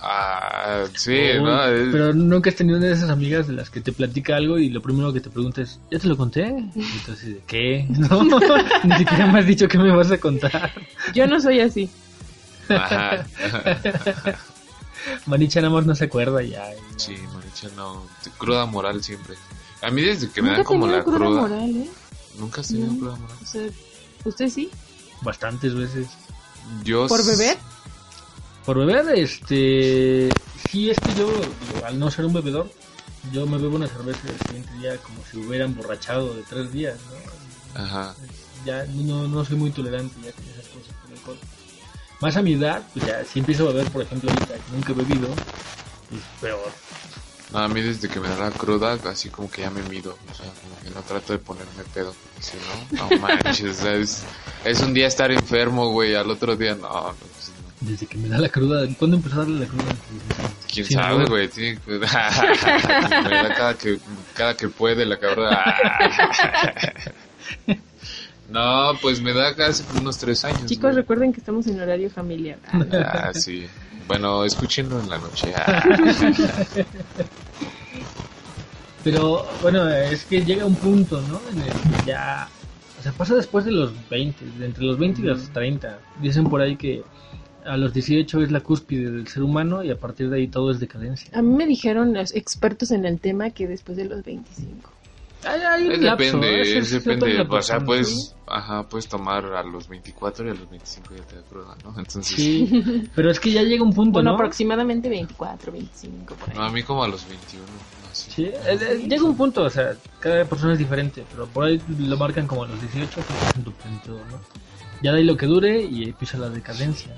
Speaker 2: Ah, sí,
Speaker 3: Uy,
Speaker 2: ¿no? Es-
Speaker 3: Pero nunca has tenido una de esas amigas de las que te platica algo y lo primero que te pregunta es, ¿ya te lo conté? Y entonces, ¿de qué? (laughs) No, ni siquiera me has dicho qué me vas a contar.
Speaker 1: Yo no soy así.
Speaker 2: Ajá. (laughs)
Speaker 3: Manicha nada más no se acuerda ya.
Speaker 2: Sí, Maricha, no. Cruda moral siempre. A mí desde que me dan
Speaker 1: he
Speaker 2: como la
Speaker 1: cruda
Speaker 2: cruda.
Speaker 1: moral, ¿eh?
Speaker 2: Nunca has tenido
Speaker 1: No.
Speaker 2: cruda moral.
Speaker 1: O sea, ¿usted sí?
Speaker 3: Bastantes veces.
Speaker 2: Yo
Speaker 1: ¿Por
Speaker 2: s-
Speaker 1: beber?
Speaker 3: Por beber, este... Sí, es que yo, digo, al no ser un bebedor, yo me bebo una cerveza el siguiente día como si hubiera emborrachado de tres días, ¿no?
Speaker 2: Ajá.
Speaker 3: ya no, no soy muy tolerante ya Más a mi edad, pues ya si empiezo a beber, por ejemplo, ahorita que nunca he bebido, pues peor.
Speaker 2: No, a mí desde que me da la cruda, así como que ya me mido. O sea, como que no trato de ponerme pedo. Si no, no (laughs) manches. o sea, es, es un día estar enfermo, güey. Al otro día, no. no, pues, no.
Speaker 3: Desde que me da la cruda, ¿cuándo empezó a darle la cruda?
Speaker 2: ¿Quién
Speaker 3: Sí,
Speaker 2: sabe, güey? Tiene que- (laughs) me da cada que, cada que puede la cabrón. (laughs) No, pues me da casi unos tres años.
Speaker 1: Chicos,
Speaker 2: güey.
Speaker 1: recuerden que estamos en horario familiar. Ah,
Speaker 2: Ah, sí. Bueno, escúchenlo en la noche. Ah.
Speaker 3: Pero bueno, es que llega un punto, ¿no? En el que ya... O sea, pasa después de los 20, de entre los 20 y los 30. Dicen por ahí que a los 18 es la cúspide del ser humano y a partir de ahí todo es decadencia.
Speaker 1: A mí me dijeron los expertos en el tema que después de los 25.
Speaker 3: Hay, hay un
Speaker 2: Es
Speaker 3: lapso,
Speaker 2: depende,
Speaker 3: ese
Speaker 2: es
Speaker 3: es
Speaker 2: depende.
Speaker 3: de la
Speaker 2: O sea,
Speaker 3: ¿sí?
Speaker 2: ajá, puedes tomar a los 24 y a los 25 ya te da cruda, ¿no? (laughs) Entonces,
Speaker 3: Sí, pero es que ya llega un punto,
Speaker 1: Bueno,
Speaker 3: ¿no?
Speaker 1: aproximadamente 24, 25 por ahí.
Speaker 2: no, a mí como a los 21. así.
Speaker 3: Sí, eh, eh, llega un punto, o sea, cada persona es diferente, pero por ahí lo marcan como a los 18, que es en tu plenitud, ¿no? Ya de ahí lo que dure y empieza la decadencia.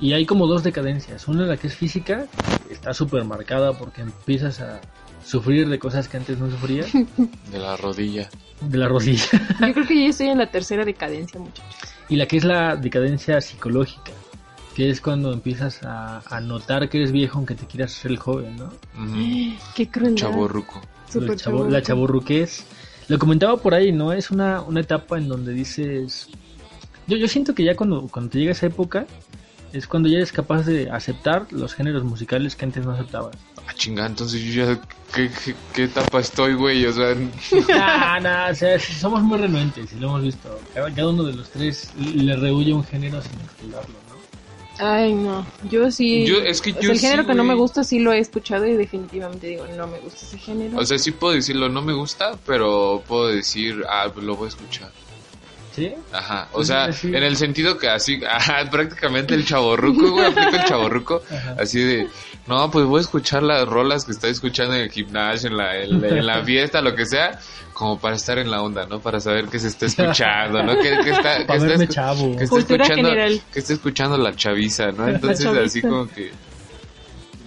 Speaker 3: Y hay como dos decadencias. Una la que es física, está súper marcada porque empiezas a sufrir de cosas que antes no sufrías, (laughs)
Speaker 2: De la rodilla.
Speaker 3: de la rodilla.
Speaker 1: Yo creo que ya estoy en la (laughs) tercera decadencia, muchachos.
Speaker 3: Y la que es la decadencia psicológica, que es cuando empiezas a, a notar que eres viejo aunque te quieras ser el joven, ¿no?
Speaker 2: Ujú. (gasps)
Speaker 1: Qué crueldad.
Speaker 2: Chaborruco.
Speaker 3: Chavo- la chaburruquez. Lo comentaba por ahí, ¿no? Es una, una etapa en donde dices... Yo, yo siento que ya cuando, cuando te llega esa época es cuando ya eres capaz de aceptar los géneros musicales que antes no aceptabas.
Speaker 2: Ah, chinga, entonces yo ya. ¿Qué, qué, qué etapa estoy, güey? O sea, (laughs)
Speaker 3: nah, nah, o sea, somos muy renuentes y lo hemos visto. Cada, cada uno de los tres le rehuye un género sin explorarlo, ¿no?
Speaker 1: Ay, no. Yo sí.
Speaker 2: Yo- es que
Speaker 1: o sea,
Speaker 2: yo
Speaker 1: el género
Speaker 2: sí,
Speaker 1: que no me gusta sí lo he escuchado y definitivamente digo, no me gusta ese género.
Speaker 2: o sea, sí puedo decirlo, no me gusta, pero puedo decir, ah, pues lo voy a escuchar.
Speaker 3: ¿Sí?
Speaker 2: Ajá, o
Speaker 3: Pues
Speaker 2: sea, en el sentido que así, (laughs) ajá, prácticamente el chaborruco, güey, aplica el chaborruco,
Speaker 3: Ajá.
Speaker 2: así de, no, pues voy a escuchar las rolas que está escuchando en el gimnasio, en la, en, la- en la (laughs) fiesta, lo que sea, como para estar en la onda, ¿no? Para saber qué se está escuchando, ¿no? Que, que está, (laughs) que
Speaker 3: Para
Speaker 2: está
Speaker 3: verme
Speaker 2: escu-
Speaker 3: chavo.
Speaker 2: que está escuchando,
Speaker 1: general.
Speaker 2: que está escuchando la chaviza, ¿no? Entonces
Speaker 1: chaviza.
Speaker 2: así como que,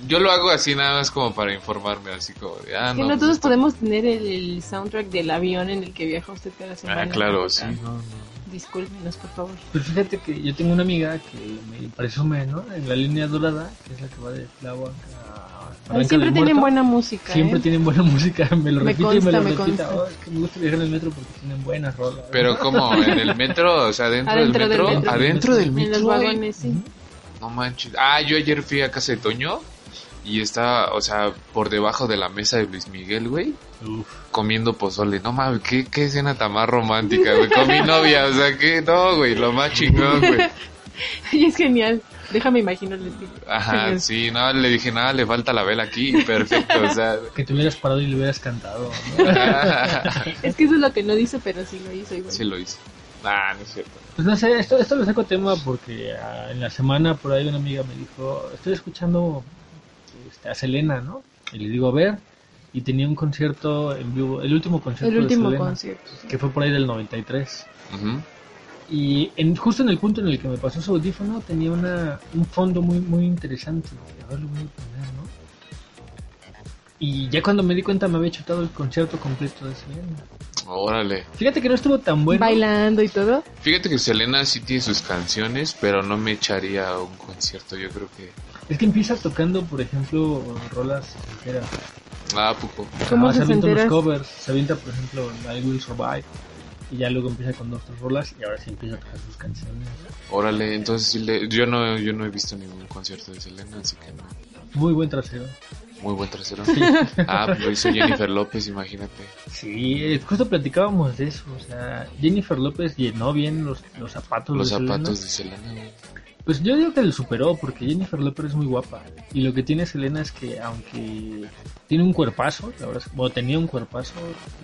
Speaker 2: yo lo hago así nada más como para informarme, así como de, ah,
Speaker 1: Es que
Speaker 2: no.
Speaker 1: no
Speaker 2: pues
Speaker 1: podemos tener el, el soundtrack del avión en el que viaja usted cada semana.
Speaker 2: Ah, claro, sí, no, no.
Speaker 1: Discúlpenos, por favor.
Speaker 3: Pues fíjate que yo tengo una amiga que me presume, ¿no? En la línea dorada, que es la que va de Tláhuac a Barranca
Speaker 1: siempre
Speaker 3: del
Speaker 1: tienen
Speaker 3: Muerto.
Speaker 1: buena música.
Speaker 3: Siempre
Speaker 1: ¿eh?
Speaker 3: tienen buena música, (laughs) me lo
Speaker 1: Me
Speaker 3: repite y me
Speaker 1: consta,
Speaker 3: lo
Speaker 1: me
Speaker 3: repita.
Speaker 1: consta.
Speaker 3: Oh, es que me gusta viajar en el metro porque tienen buenas rolas.
Speaker 2: Pero como en el (laughs) metro, o sea, dentro,
Speaker 1: Adentro
Speaker 2: del
Speaker 1: del
Speaker 2: metro,
Speaker 1: metro.
Speaker 2: adentro del
Speaker 1: En
Speaker 2: metro.
Speaker 1: los
Speaker 2: güey.
Speaker 1: vagones, sí.
Speaker 2: No manches. Ah, yo ayer fui a casa de Toño y estaba, o sea, por debajo de la mesa de Luis Miguel, güey,
Speaker 3: Uf.
Speaker 2: comiendo pozole. No mames, qué, qué escena tan más romántica, güey, con mi novia, o sea, que no, güey, lo más chingón, güey. (laughs)
Speaker 1: Y es genial. Déjame imaginar el estilo.
Speaker 2: Ajá, sí, no, le dije, nada, le falta la vela aquí, perfecto, o sea. (laughs)
Speaker 3: Que te hubieras parado y le hubieras cantado. ¿no? (laughs)
Speaker 1: Es que eso es lo que no dice, pero sí lo hizo igual.
Speaker 2: sí lo hice. Ah, no es cierto.
Speaker 3: Pues no sé, esto, esto lo saco tema porque ah, en la semana por ahí una amiga me dijo, estoy escuchando a Selena, ¿no? Y le digo, a ver, y tenía un concierto en vivo, el último concierto
Speaker 1: El último
Speaker 3: de Selena,
Speaker 1: concierto.
Speaker 3: que fue por ahí del 93.
Speaker 2: Ujú.
Speaker 3: Y en, justo en el punto en el que me pasó su audífono tenía una, un fondo muy muy interesante. A ver, lo voy a poner, ¿no? Y ya cuando me di cuenta me había chutado el concierto completo de Selena.
Speaker 2: Órale.
Speaker 3: Fíjate que no estuvo tan bueno.
Speaker 1: Bailando y todo.
Speaker 2: Fíjate que Selena sí tiene sus canciones, pero no me echaría a un concierto. Yo creo que.
Speaker 3: Es que empieza tocando, por ejemplo, rolas enteras.
Speaker 2: Ah, poco.
Speaker 1: ¿Cómo
Speaker 3: Ah,
Speaker 1: se
Speaker 3: se avienta los covers. Se avienta, por ejemplo, I Will Survive. Y ya luego empieza con dos tres rolas y ahora sí empieza a tocar sus canciones.
Speaker 2: Órale, entonces sí le... yo no yo no he visto ningún concierto de Selena, así que no.
Speaker 3: Muy buen trasero.
Speaker 2: Muy buen trasero. (laughs) Ah, pues lo hizo Jennifer López, imagínate.
Speaker 3: Sí, eh, justo platicábamos de eso. O sea, Jennifer López llenó bien los, los zapatos
Speaker 2: Los
Speaker 3: de Selena.
Speaker 2: zapatos de Selena.
Speaker 3: Pues yo digo que lo superó porque Jennifer López es muy guapa. Y lo que tiene Selena es que aunque tiene un cuerpazo, la verdad bueno, tenía un cuerpazo,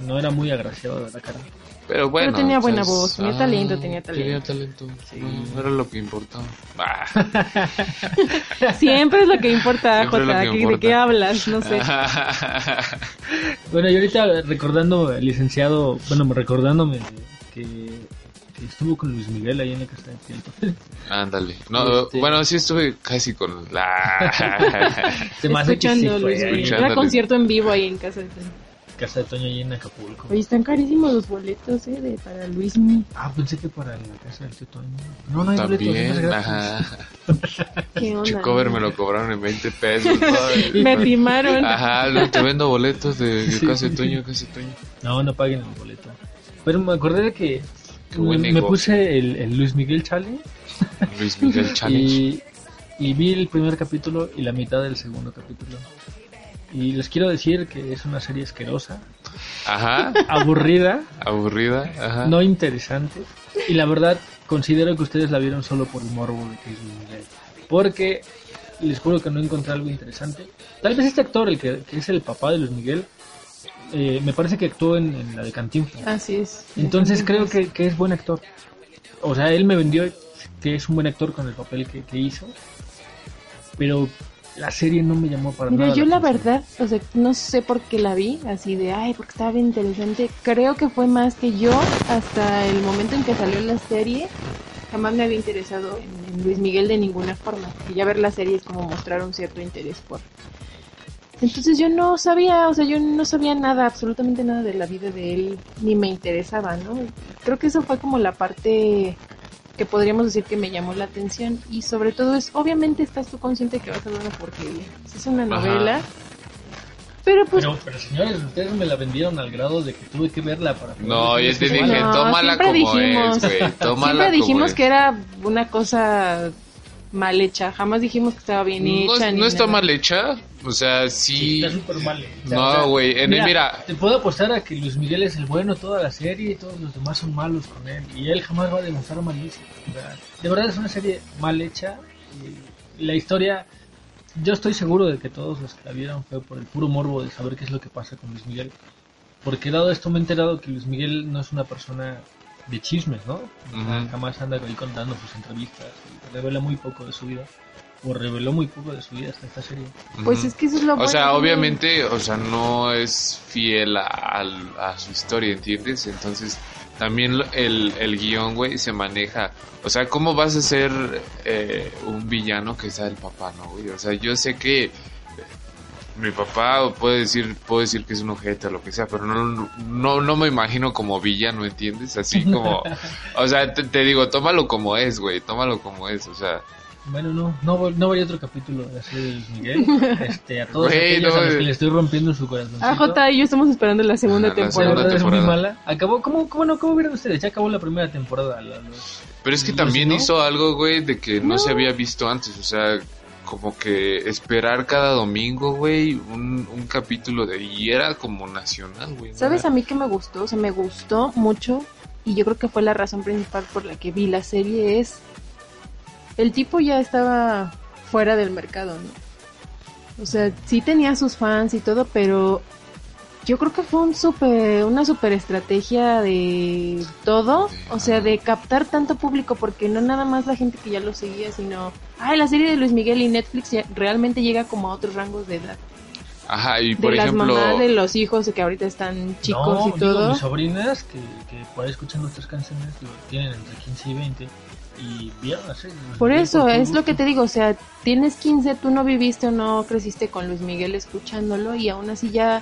Speaker 3: no era muy agraciado de la cara.
Speaker 2: Pero bueno.
Speaker 1: tenía
Speaker 2: o sea,
Speaker 1: buena voz, tenía talento, tenía talento.
Speaker 2: Tenía talento.
Speaker 3: Sí.
Speaker 2: No, era lo que importaba. Ah. (laughs)
Speaker 1: Siempre es lo que importa, Jota.
Speaker 2: que
Speaker 1: ¿De qué hablas? No sé. (laughs)
Speaker 3: Bueno, y ahorita recordando licenciado, bueno, recordándome que estuvo con Luis Miguel ahí en la casa de Tiempo. (laughs)
Speaker 2: Ándale. No,
Speaker 3: Este-
Speaker 2: bueno, sí estuve casi con la... (laughs)
Speaker 3: Se me hace que sí
Speaker 1: Escuchando,
Speaker 3: fue
Speaker 1: Miguel.
Speaker 2: Escuchándole.
Speaker 1: Era concierto en vivo ahí en casa de
Speaker 3: casa de Toño ahí en Acapulco.
Speaker 1: Oye, están carísimos los boletos, ¿eh? De, para Luis Mi.
Speaker 3: Ah, pensé que para la casa del tío Toño. No, no hay boletos,
Speaker 2: También,
Speaker 3: gratis.
Speaker 2: ajá. (laughs)
Speaker 1: ¿Qué onda?
Speaker 2: Me lo cobraron en 20 pesos. ¿no?
Speaker 1: Me timaron.
Speaker 2: Ajá, no, te vendo boletos de, de
Speaker 3: Sí.
Speaker 2: casa de Toño, casa de Toño.
Speaker 3: No, no paguen el boleto. Pero me acordé de que
Speaker 2: Qué buen
Speaker 3: me, puse el, el Luis Miguel Challenge
Speaker 2: Luis Miguel (laughs) Challenge.
Speaker 3: y, y vi el primer capítulo y la mitad del segundo capítulo. Y les quiero decir que es una serie asquerosa,
Speaker 2: Ajá,
Speaker 3: aburrida,
Speaker 2: aburrida. Ajá.
Speaker 3: no interesante. Y la verdad, considero que ustedes la vieron solo por el morbo de que es Miguel. Porque les juro que no encontré algo interesante. Tal vez este actor, el que, que es el papá de Luis Miguel, eh, me parece que actuó en, en la de Cantinflas.
Speaker 1: Así es.
Speaker 3: Entonces creo que, que es buen actor. O sea, él me vendió que es un buen actor con el papel que, que hizo. Pero la serie no me llamó para
Speaker 1: Mira,
Speaker 3: nada.
Speaker 1: yo la verdad, o sea, no sé por qué la vi, así de, ay, porque estaba bien interesante. Creo que fue más que yo, hasta el momento en que salió la serie, jamás me había interesado en, en Luis Miguel de ninguna forma. Y ya ver la serie es como mostrar un cierto interés por... Entonces yo no sabía, o sea, yo no sabía nada, absolutamente nada de la vida de él, ni me interesaba, ¿no? Creo que eso fue como la parte que podríamos decir que me llamó la atención y sobre todo es, obviamente estás tú consciente que vas a ver una porquería. Es una
Speaker 2: Ajá.
Speaker 1: novela, pero pues
Speaker 3: Pero, pero señores, ustedes me la vendieron al grado de que tuve que verla para
Speaker 2: No, ya te dije.
Speaker 1: No,
Speaker 2: tómala
Speaker 1: siempre
Speaker 2: como
Speaker 1: dijimos-
Speaker 2: es, güey. Tómala
Speaker 1: siempre dijimos
Speaker 2: como es.
Speaker 1: que era una cosa mal hecha, jamás dijimos que estaba bien
Speaker 2: No,
Speaker 1: hecha. ni
Speaker 2: no está
Speaker 1: nada.
Speaker 2: mal hecha. O sea, sí.
Speaker 3: Está súper mal. hecha,
Speaker 2: No,
Speaker 3: o sea,
Speaker 2: güey, mira.
Speaker 3: Te puedo apostar a que Luis Miguel es el bueno toda la serie y todos los demás son malos con él. Y él jamás va a demostrar malicia. De verdad es una serie mal hecha. Y la historia, yo estoy seguro de que todos los que la vieron fue por el puro morbo de saber qué es lo que pasa con Luis Miguel. Porque dado esto me he enterado que Luis Miguel no es una persona de chismes, ¿no? Jamás anda ahí contando sus entrevistas. y revela muy poco de su vida. O reveló muy poco de su vida hasta esta serie.
Speaker 1: Pues es que eso es lo
Speaker 2: O sea, obviamente, o sea, no es fiel a, su historia, ¿entiendes? Entonces, también lo- el, el guion, güey, se maneja. O sea, ¿cómo vas a ser eh, un villano que sea el papá, no, güey? O sea, yo sé que mi papá puede decir, puedo decir que es un ojete o lo que sea, pero no, no, no me imagino como villano, ¿entiendes? Así como, (laughs) o sea, te, te digo, tómalo como es, güey, tómalo como es, o sea,
Speaker 3: Bueno, no, no, voy- no voy a otro capítulo de la serie de Luis Miguel. (laughs) Este, a todos
Speaker 2: Güey,
Speaker 3: aquellos
Speaker 2: no,
Speaker 3: a los que
Speaker 2: güey.
Speaker 3: le estoy rompiendo su corazón.
Speaker 1: Ah, Jota y yo estamos esperando la segunda
Speaker 2: Ajá, la
Speaker 3: La
Speaker 1: temporada.
Speaker 2: segunda
Speaker 3: verdad es muy
Speaker 2: temporada.
Speaker 3: mala. Acabó, ¿cómo, cómo, no, ¿Cómo vieron ustedes? Ya acabó la primera temporada. la- los-
Speaker 2: Pero es que
Speaker 3: ¿No
Speaker 2: también
Speaker 3: no?
Speaker 2: hizo algo, güey, de que no,
Speaker 1: No.
Speaker 2: se había visto antes. O sea, como que esperar cada domingo, güey, un, un capítulo de... Y era como nacional, güey. ¿no?
Speaker 1: ¿Sabes a mí que me gustó? O sea, me gustó mucho y yo creo que fue la razón principal por la que vi la serie es el tipo ya estaba fuera del mercado, ¿no? O sea, sí tenía sus fans y todo, pero yo creo que fue un super, una super estrategia de todo, o sea, de captar tanto público, porque no nada más la gente que ya lo seguía, sino, ay, la serie de Luis Miguel y Netflix ya realmente llega como a otros rangos de edad.
Speaker 2: Ajá, y
Speaker 1: De
Speaker 2: por
Speaker 1: las
Speaker 2: ejemplo...
Speaker 1: mamás de los hijos que ahorita están chicos
Speaker 3: no,
Speaker 1: y
Speaker 3: digo,
Speaker 1: todo.
Speaker 3: mis sobrinas que, que por ahí escuchan nuestras canciones digo, tienen entre 15 y 20 y. Luis
Speaker 1: Por eso, es lo que te digo, o sea, tienes 15, tú no viviste o no creciste con Luis Miguel escuchándolo y aún así ya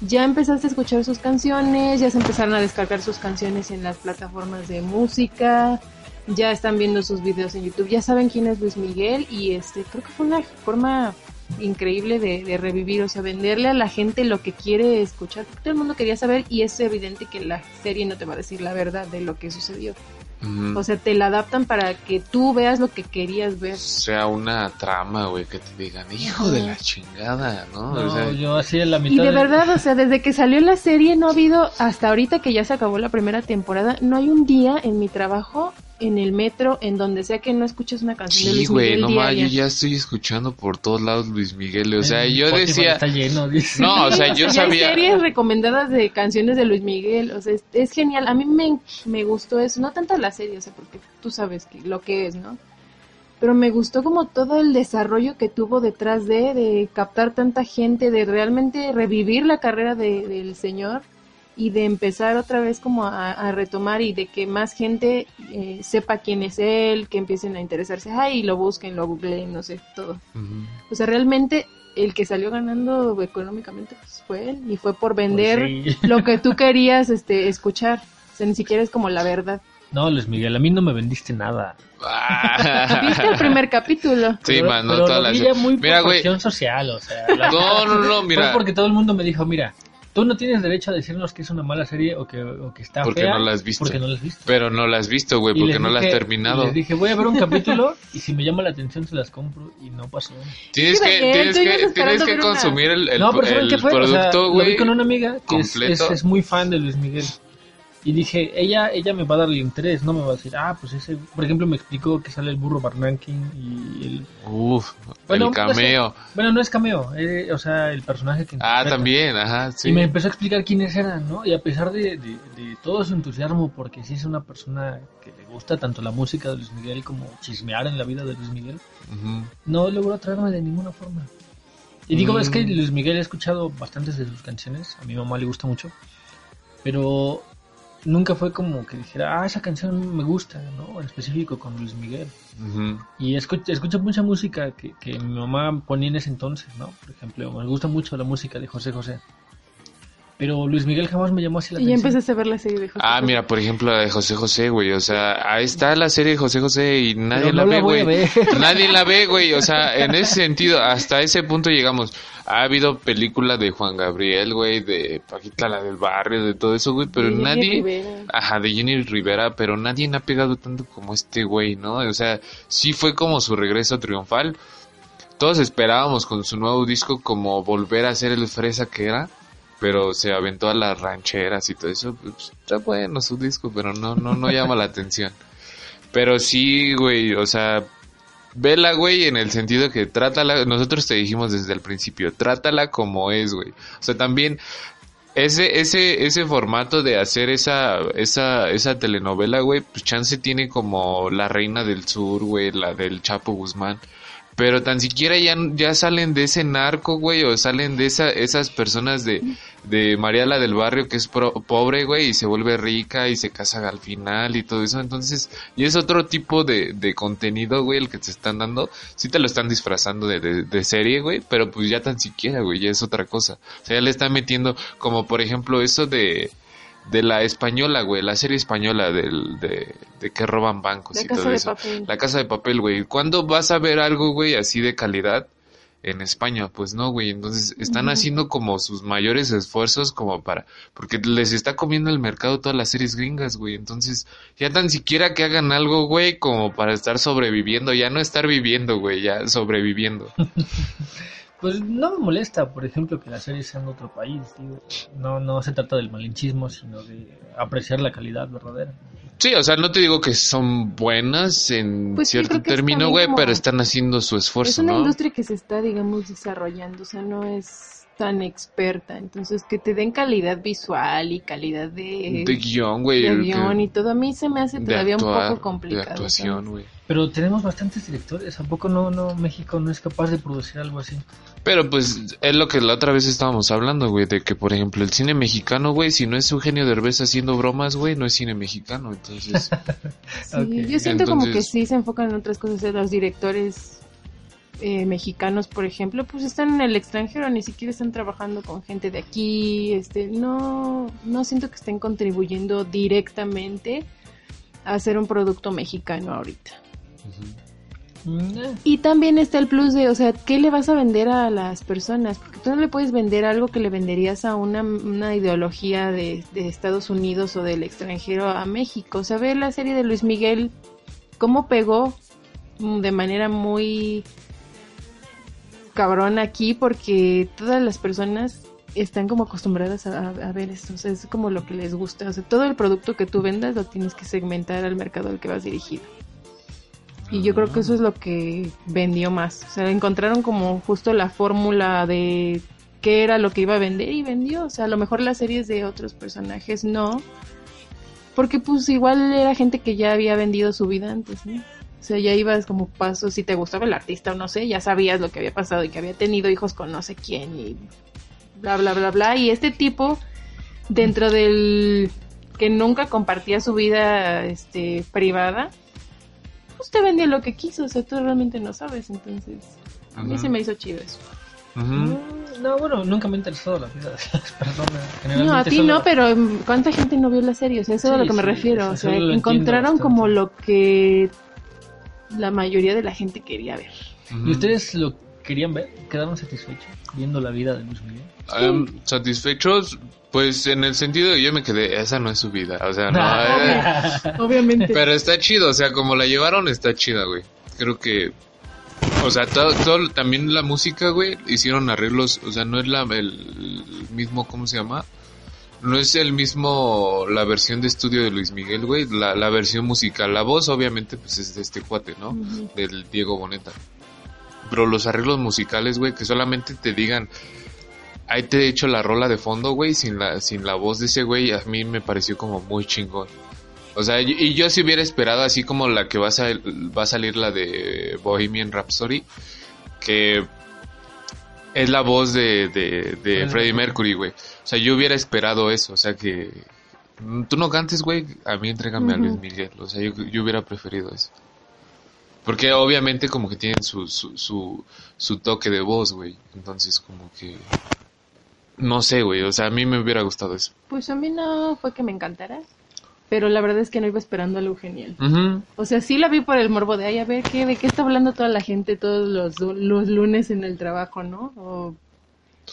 Speaker 1: ya empezaste a escuchar sus canciones, ya se empezaron a descargar sus canciones en las plataformas de música, ya están viendo sus videos en YouTube, ya saben quién es Luis Miguel y este creo que fue una forma increíble de, de revivir, o sea, venderle a la gente lo que quiere escuchar, todo el mundo quería saber y es evidente que la serie no te va a decir la verdad de lo que sucedió.
Speaker 2: Ujú.
Speaker 1: O sea, te la adaptan para que tú veas lo que querías ver.
Speaker 2: sea una trama, güey, que te digan, hijo de la chingada, ¿no?
Speaker 3: No,
Speaker 2: o sea,
Speaker 3: yo así en la mitad.
Speaker 1: Y de verdad, o sea, desde que salió la serie no ha habido, hasta ahorita que ya se acabó la primera temporada, no hay un día en mi trabajo, en el metro, en donde sea que no escuches una canción de
Speaker 2: sí,
Speaker 1: Luis
Speaker 2: güey,
Speaker 1: Miguel
Speaker 2: no más, yo
Speaker 1: diaria.
Speaker 2: ya estoy escuchando por todos lados Luis Miguel, o sea, yo decía,
Speaker 3: Está lleno, dice.
Speaker 2: no, o sea, yo
Speaker 1: ya hay
Speaker 2: sabía,
Speaker 1: series recomendadas de canciones de Luis Miguel, o sea, es, es genial. A mí me, me gustó eso, no tanto la serie, o sea, porque tú sabes que, lo que es, ¿no? Pero me gustó como todo el desarrollo que tuvo detrás de, de captar tanta gente, de realmente revivir la carrera de- del señor y de empezar otra vez como a, a retomar y de que más gente eh, sepa quién es él, que empiecen a interesarse, ay, lo busquen, lo googleen, no sé, todo. O sea, realmente el que salió ganando económicamente pues, fue él y fue por vender
Speaker 3: Pues sí.
Speaker 1: lo que tú (laughs) querías este escuchar. O sea, ni siquiera es como la verdad.
Speaker 3: No, Luis Miguel, a mí no me vendiste nada. (laughs)
Speaker 1: ¿Viste el primer capítulo?
Speaker 2: Sí,
Speaker 3: Pero-
Speaker 2: man, no
Speaker 3: pero
Speaker 2: todas
Speaker 3: lo
Speaker 2: las...
Speaker 3: vi ya muy
Speaker 2: Mira, güey,
Speaker 3: social, o sea. la-
Speaker 2: no, no, no, (laughs) mira,
Speaker 3: Fue porque todo el mundo me dijo, mira, tú no tienes derecho a decirnos que es una mala serie o que, o que está
Speaker 2: Porque
Speaker 3: fea.
Speaker 2: no la has visto.
Speaker 3: Porque no la has visto.
Speaker 2: pero no la has visto, güey, porque no la has
Speaker 3: dije-
Speaker 2: terminado.
Speaker 3: y Les dije, voy a ver un (laughs) capítulo y si me llama la atención se las compro y no pasó.
Speaker 2: Tienes que, tienes que, tienes que
Speaker 1: ver una-
Speaker 2: consumir el, el,
Speaker 3: no, pero ¿saben
Speaker 2: el
Speaker 3: qué fue? O sea,
Speaker 2: producto,
Speaker 3: lo
Speaker 2: güey.
Speaker 3: vi con una amiga que es,
Speaker 2: completo.
Speaker 3: es, es muy fan de Luis Miguel. Y dije, ella ella me va a dar el interés, no me va a decir, ah, pues ese, por ejemplo, me explicó que sale el burro Barnanking y el...
Speaker 2: Uf,
Speaker 3: Bueno,
Speaker 2: el
Speaker 3: no sé.
Speaker 2: cameo.
Speaker 3: Bueno, no es cameo, eh, o sea, el personaje que...
Speaker 2: Ah,
Speaker 3: interpreta.
Speaker 2: también, ajá, sí.
Speaker 3: Y me empezó a explicar quiénes eran, ¿no? Y a pesar de, de- de todo su entusiasmo, porque sí es una persona que le gusta tanto la música de Luis Miguel como chismear en la vida de Luis Miguel,
Speaker 2: Ujú.
Speaker 3: no logró atraerme de ninguna forma. Y digo,
Speaker 2: Mm.
Speaker 3: es que Luis Miguel he escuchado bastantes de sus canciones, a mi mamá le gusta mucho, pero nunca fue como que dijera, ah, esa canción me gusta, ¿no? En específico con Luis Miguel. Y escucho, escucho mucha música que, que mi mamá ponía en ese entonces, ¿no? Por ejemplo, me gusta mucho la música de José José. Pero Luis Miguel jamás me llamó así la
Speaker 1: Y
Speaker 3: atención.
Speaker 1: empezaste a ver la serie de José
Speaker 2: Ah,
Speaker 1: José.
Speaker 2: mira, por ejemplo, la de José José, güey. O sea, ahí está la serie de José José y nadie la ve, güey. (laughs) Nadie la ve, güey. O sea, en ese sentido, hasta ese punto llegamos. Ha habido películas de Juan Gabriel, güey, de Paquita la del barrio, de todo eso, güey, pero
Speaker 1: De
Speaker 2: nadie...
Speaker 1: Rivera.
Speaker 2: Ajá, de Jenny Rivera, pero nadie ha pegado tanto como este güey, ¿no? O sea, sí fue como su regreso triunfal. Todos esperábamos con su nuevo disco como volver a ser el fresa que era, pero se aventó a las rancheras y todo eso. Pues, está bueno su disco, pero no, no, no llama la atención. Pero sí, güey, o sea, vela, güey, en el sentido que trátala, nosotros te dijimos desde el principio, trátala como es, güey. O sea, también ese, ese, ese formato de hacer esa, esa, esa telenovela, güey, pues chance tiene como La Reina del Sur, güey, la del Chapo Guzmán. Pero tan siquiera ya, ya salen de ese narco, güey, o salen de esa, esas personas de, de María la del barrio que es pro- pobre, güey, y se vuelve rica y se casa al final y todo eso. Entonces, y es otro tipo de, de contenido, güey, el que te están dando. Sí te lo están disfrazando de, de, de serie, güey, pero pues ya tan siquiera, güey, ya es otra cosa. O sea, ya le están metiendo como, por ejemplo, eso de, de la española, güey, la serie española del, de, de que roban bancos
Speaker 1: La
Speaker 2: y
Speaker 1: casa
Speaker 2: todo
Speaker 1: de
Speaker 2: eso.
Speaker 1: papel.
Speaker 2: La casa de papel, güey. ¿Cuándo vas a ver algo, güey, así de calidad en España? Pues no, güey. Entonces están haciendo como sus mayores esfuerzos como para... Porque les está comiendo el mercado todas las series gringas, güey. Entonces ya tan siquiera que hagan algo, güey, como para estar sobreviviendo. Ya no estar viviendo, güey, ya sobreviviendo. (laughs)
Speaker 3: Pues no me molesta, por ejemplo, que la serie sea en otro país. Digo. No, no se trata del malinchismo, sino de apreciar la calidad verdadera.
Speaker 2: Sí, o sea, no te digo que son buenas en
Speaker 1: Pues
Speaker 2: cierto
Speaker 1: es
Speaker 2: término, güey, pero están haciendo su
Speaker 1: Es
Speaker 2: esfuerzo,
Speaker 1: una
Speaker 2: ¿no?
Speaker 1: industria que se está, digamos, desarrollando, o sea, no es tan experta. Entonces, que te den calidad visual y calidad de,
Speaker 2: De guion, güey.
Speaker 1: de guion
Speaker 2: que-
Speaker 1: y todo, a mí se me hace
Speaker 2: de
Speaker 1: todavía
Speaker 2: actuar,
Speaker 1: un poco
Speaker 2: De
Speaker 1: complicado.
Speaker 2: actuación,
Speaker 1: ¿sabes?
Speaker 2: güey.
Speaker 3: Pero tenemos bastantes directores. ¿A poco no, no México no es capaz de producir algo así?
Speaker 2: Pero pues es lo que la otra vez estábamos hablando, güey, de que por ejemplo el cine mexicano, güey, si no es Eugenio Derbez haciendo bromas, güey, no es cine mexicano, entonces (laughs)
Speaker 1: Sí, yo siento como que sí se enfocan en otras cosas, sea, los directores eh, mexicanos, por ejemplo, pues están en el extranjero, ni siquiera están trabajando con gente de aquí, este, no, no siento que estén contribuyendo directamente a hacer un producto mexicano ahorita.
Speaker 3: Mm, eh,
Speaker 1: Y también está el plus de, o sea, ¿qué le vas a vender a las personas? Porque tú no le puedes vender algo que le venderías a una, una ideología de, Estados Unidos o del extranjero a México. O sea, ver la serie de Luis Miguel, cómo pegó de manera muy cabrón aquí, porque todas las personas están como acostumbradas a, a ver esto. O sea, es como lo que les gusta. O sea, todo el producto que tú vendas lo tienes que segmentar al mercado al que vas dirigido. Y yo creo que eso es lo que vendió más. O sea, encontraron como justo la fórmula de qué era lo que iba a vender y vendió. O sea, a lo mejor las series de otros personajes no. Porque pues igual era gente que ya había vendido su vida antes, ¿no? O sea, ya ibas como paso, si te gustaba el artista o no sé, ya sabías lo que había pasado y que había tenido hijos con no sé quién y bla, bla, bla, bla. Y este tipo, dentro del que nunca compartía su vida este, privada, pues te vendía lo que quiso, o sea, tú realmente no sabes, entonces a mí
Speaker 2: Ajá.
Speaker 1: se me hizo chido eso.
Speaker 2: Ujú.
Speaker 3: mm, No, bueno, nunca me ha interesado la vida de las (laughs) personas.
Speaker 1: No, a ti
Speaker 3: solo-
Speaker 1: no, pero mm, ¿cuánta gente no vio la serie? O sea, eso es a lo
Speaker 3: Sí,
Speaker 1: que me
Speaker 3: sí,
Speaker 1: refiero,
Speaker 3: eso
Speaker 1: o sea, encontraron como lo que la mayoría de la gente quería ver.
Speaker 2: Ujú.
Speaker 3: ¿Y ustedes lo querían ver? ¿Quedaron satisfechos viendo la vida de Luis Miguel?
Speaker 2: Em, satisfechos, pues en el sentido de yo me quedé, esa no es su vida, o sea, no. (laughs) Eh,
Speaker 1: Obviamente.
Speaker 2: pero está chido, o sea, como la llevaron está chida, güey. Creo que, o sea, todo, todo- también la música, güey, hicieron arreglos, o sea, no es la, el mismo, ¿cómo se llama? No es el mismo, la versión de estudio de Luis Miguel, güey, la, la versión musical. La voz, obviamente, pues es de este cuate, ¿no? Del Diego Boneta. Pero los arreglos musicales, güey, que solamente te digan, ahí te he hecho la rola de fondo, güey, sin la, sin la voz de ese güey, a mí me pareció como muy chingón. O sea, y, yo si hubiera esperado así como la que va a, sal- va a salir la de Bohemian Rhapsody, que es la voz de, de, de Freddie Mercury, güey. O sea, yo hubiera esperado eso, o sea que... mm, Tú no cantes, güey, a mí entrégame a
Speaker 1: Ujú.
Speaker 2: Luis Miguel, o sea, yo, yo hubiera preferido eso. Porque obviamente como que tienen su, su, su, su toque de voz, güey. Entonces como que... No sé, güey. O sea, a mí me hubiera gustado eso.
Speaker 1: Pues a mí no fue que me encantara, pero la verdad es que no iba esperando algo genial. O sea, sí la vi por el morbo de, ay, a ver, ¿qué, ¿de qué está hablando toda la gente todos los, los lunes en el trabajo, no? O,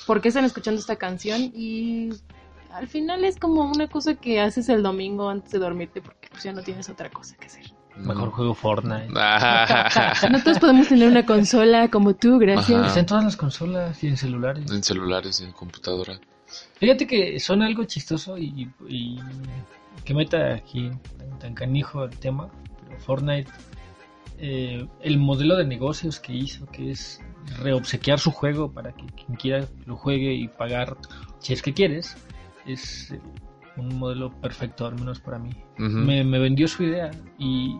Speaker 1: ¿por qué están escuchando esta canción? Y al final es como una cosa que haces el domingo antes de dormirte porque pues ya no tienes otra cosa que hacer.
Speaker 3: Mejor juego Fortnite. (laughs)
Speaker 1: No todos podemos tener una consola como tú, gracias.
Speaker 2: Ajá.
Speaker 3: Está en todas las consolas y en celulares.
Speaker 2: en celulares, en computadora.
Speaker 3: Fíjate que suena algo chistoso y, y que meta aquí tan, tan canijo el tema. Pero Fortnite, eh, el modelo de negocios que hizo, que es reobsequiar su juego para que quien quiera lo juegue y pagar, si es que quieres, es eh, un modelo perfecto, al menos para mí. Me, me vendió su idea y,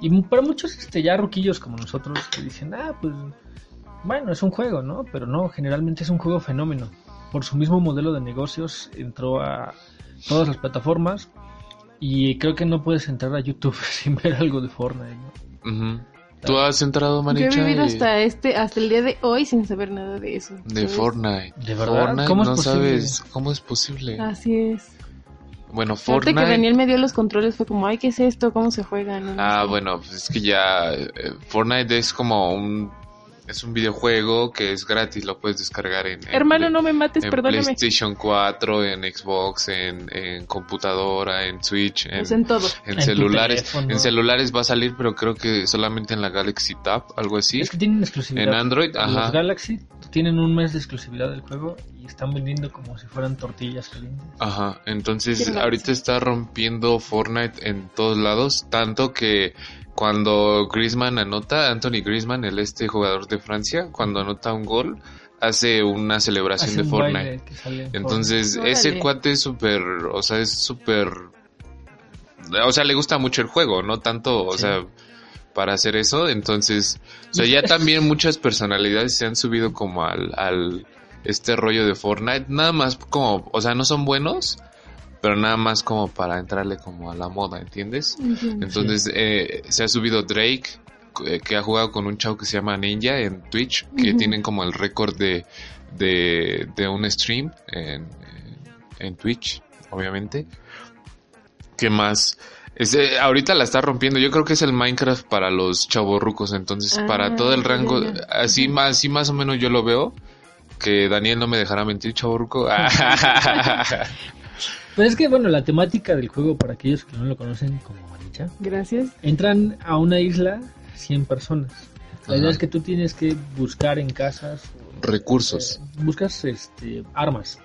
Speaker 3: y para muchos este, ya ruquillos como nosotros que dicen, ah, pues bueno, es un juego, ¿no? Pero no, generalmente es un juego fenómeno. Por su mismo modelo de negocios entró a todas las plataformas y creo que no puedes entrar a YouTube (laughs) sin ver algo de Fortnite, ¿no?
Speaker 2: ¿Tú has entrado,
Speaker 1: Yo
Speaker 2: Manicha?
Speaker 1: he vivido
Speaker 2: y-
Speaker 1: hasta este, hasta el día de hoy sin saber nada de eso.
Speaker 2: De
Speaker 1: ¿sabes?
Speaker 2: Fortnite.
Speaker 3: ¿De verdad?
Speaker 2: Fortnite,
Speaker 3: ¿Cómo es
Speaker 2: no
Speaker 3: posible?
Speaker 2: sabes cómo es posible.
Speaker 1: Así es.
Speaker 2: Bueno, Fortnite.
Speaker 1: que Daniel me dio los controles fue como, ay, ¿qué es esto? ¿Cómo se juega? No, no
Speaker 2: Ah,
Speaker 1: sé.
Speaker 2: bueno, pues es que ya eh, Fortnite es como un es un videojuego que es gratis, lo puedes descargar en, en
Speaker 1: Hermano, no me mates,
Speaker 2: en
Speaker 1: perdóname.
Speaker 2: PlayStation 4, en Xbox, en, en computadora, en Switch, en,
Speaker 1: en todo.
Speaker 2: en celulares. En celulares va a salir, pero creo que solamente en la Galaxy Tab, algo así.
Speaker 3: Es que tienen exclusividad.
Speaker 2: En Android,
Speaker 3: Los
Speaker 2: ajá.
Speaker 3: Galaxy tienen un mes de exclusividad del juego y están vendiendo como si fueran tortillas calientes.
Speaker 2: Ajá, entonces ahorita está rompiendo Fortnite en todos lados, tanto que cuando Griezmann anota, Anthony Griezmann, el este jugador de Francia, cuando anota un gol, hace una celebración
Speaker 3: Hace
Speaker 2: de
Speaker 3: un
Speaker 2: Fortnite.
Speaker 3: en
Speaker 2: Entonces,
Speaker 1: Órale.
Speaker 2: ese cuate es súper, o sea, es súper, o sea, le gusta mucho el juego, no tanto, o
Speaker 3: Sí.
Speaker 2: sea, para hacer eso, entonces, o sea, ya (laughs) también muchas personalidades se han subido como al, al, este rollo de Fortnite, nada más como, o sea, no son buenos, pero nada más como para entrarle como a la moda, ¿entiendes? Entonces, eh, se ha subido Drake, eh, que ha jugado con un chavo que se llama Ninja en Twitch, que tienen como el récord de, de, de un stream en, en Twitch, obviamente. ¿Qué más? Ese, ahorita la está rompiendo. Yo creo que es el Minecraft para los chavorrucos. Entonces,
Speaker 1: Ah,
Speaker 2: para todo el rango, así más, así más o menos yo lo veo. Que Daniel no me dejará mentir, chavorruco. (laughs) (laughs)
Speaker 3: Pero es que, bueno, la temática del juego, para aquellos que no lo conocen como Manicha,
Speaker 1: Gracias.
Speaker 3: entran a una isla 100 personas. La
Speaker 2: Ajá.
Speaker 3: idea es que tú tienes que buscar en casas,
Speaker 2: Recursos.
Speaker 3: eh, buscas este, armas.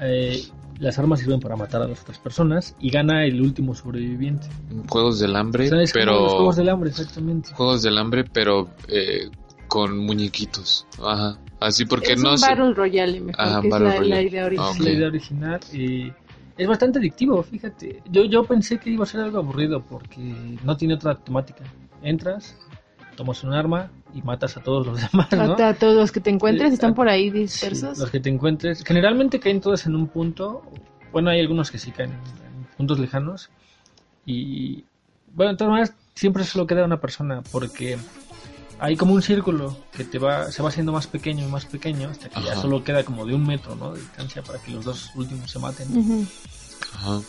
Speaker 3: Eh, las armas sirven para matar a las otras personas y gana el último sobreviviente.
Speaker 2: Juegos del hambre, pero
Speaker 3: los juegos del hambre, exactamente.
Speaker 2: juegos del hambre, pero eh, con muñequitos. Ajá. Así porque
Speaker 1: es
Speaker 2: no
Speaker 1: un
Speaker 2: sé.
Speaker 1: Battle Royale, mejor,
Speaker 2: Ajá,
Speaker 1: que es
Speaker 2: Battle
Speaker 1: la, la
Speaker 2: Royale.
Speaker 1: idea original.
Speaker 2: Ah, ok.
Speaker 3: la idea original. eh, es bastante adictivo, fíjate. Yo, yo pensé que iba a ser algo aburrido porque no tiene otra temática. Entras, tomas un arma y matas a todos los (laughs) demás, ¿no?
Speaker 1: A, todos los que te encuentres
Speaker 3: Sí,
Speaker 1: están por ahí
Speaker 3: Sí,
Speaker 1: dispersos.
Speaker 3: los que te encuentres. Generalmente caen todos en un punto. Bueno, hay algunos que sí caen en, en puntos lejanos. Y bueno, de todas maneras, siempre solo queda una persona porque hay como un círculo que te va, se va haciendo más pequeño y más pequeño hasta que ya solo queda como de un metro ¿no? de distancia para que los dos últimos se maten.
Speaker 2: Ajá.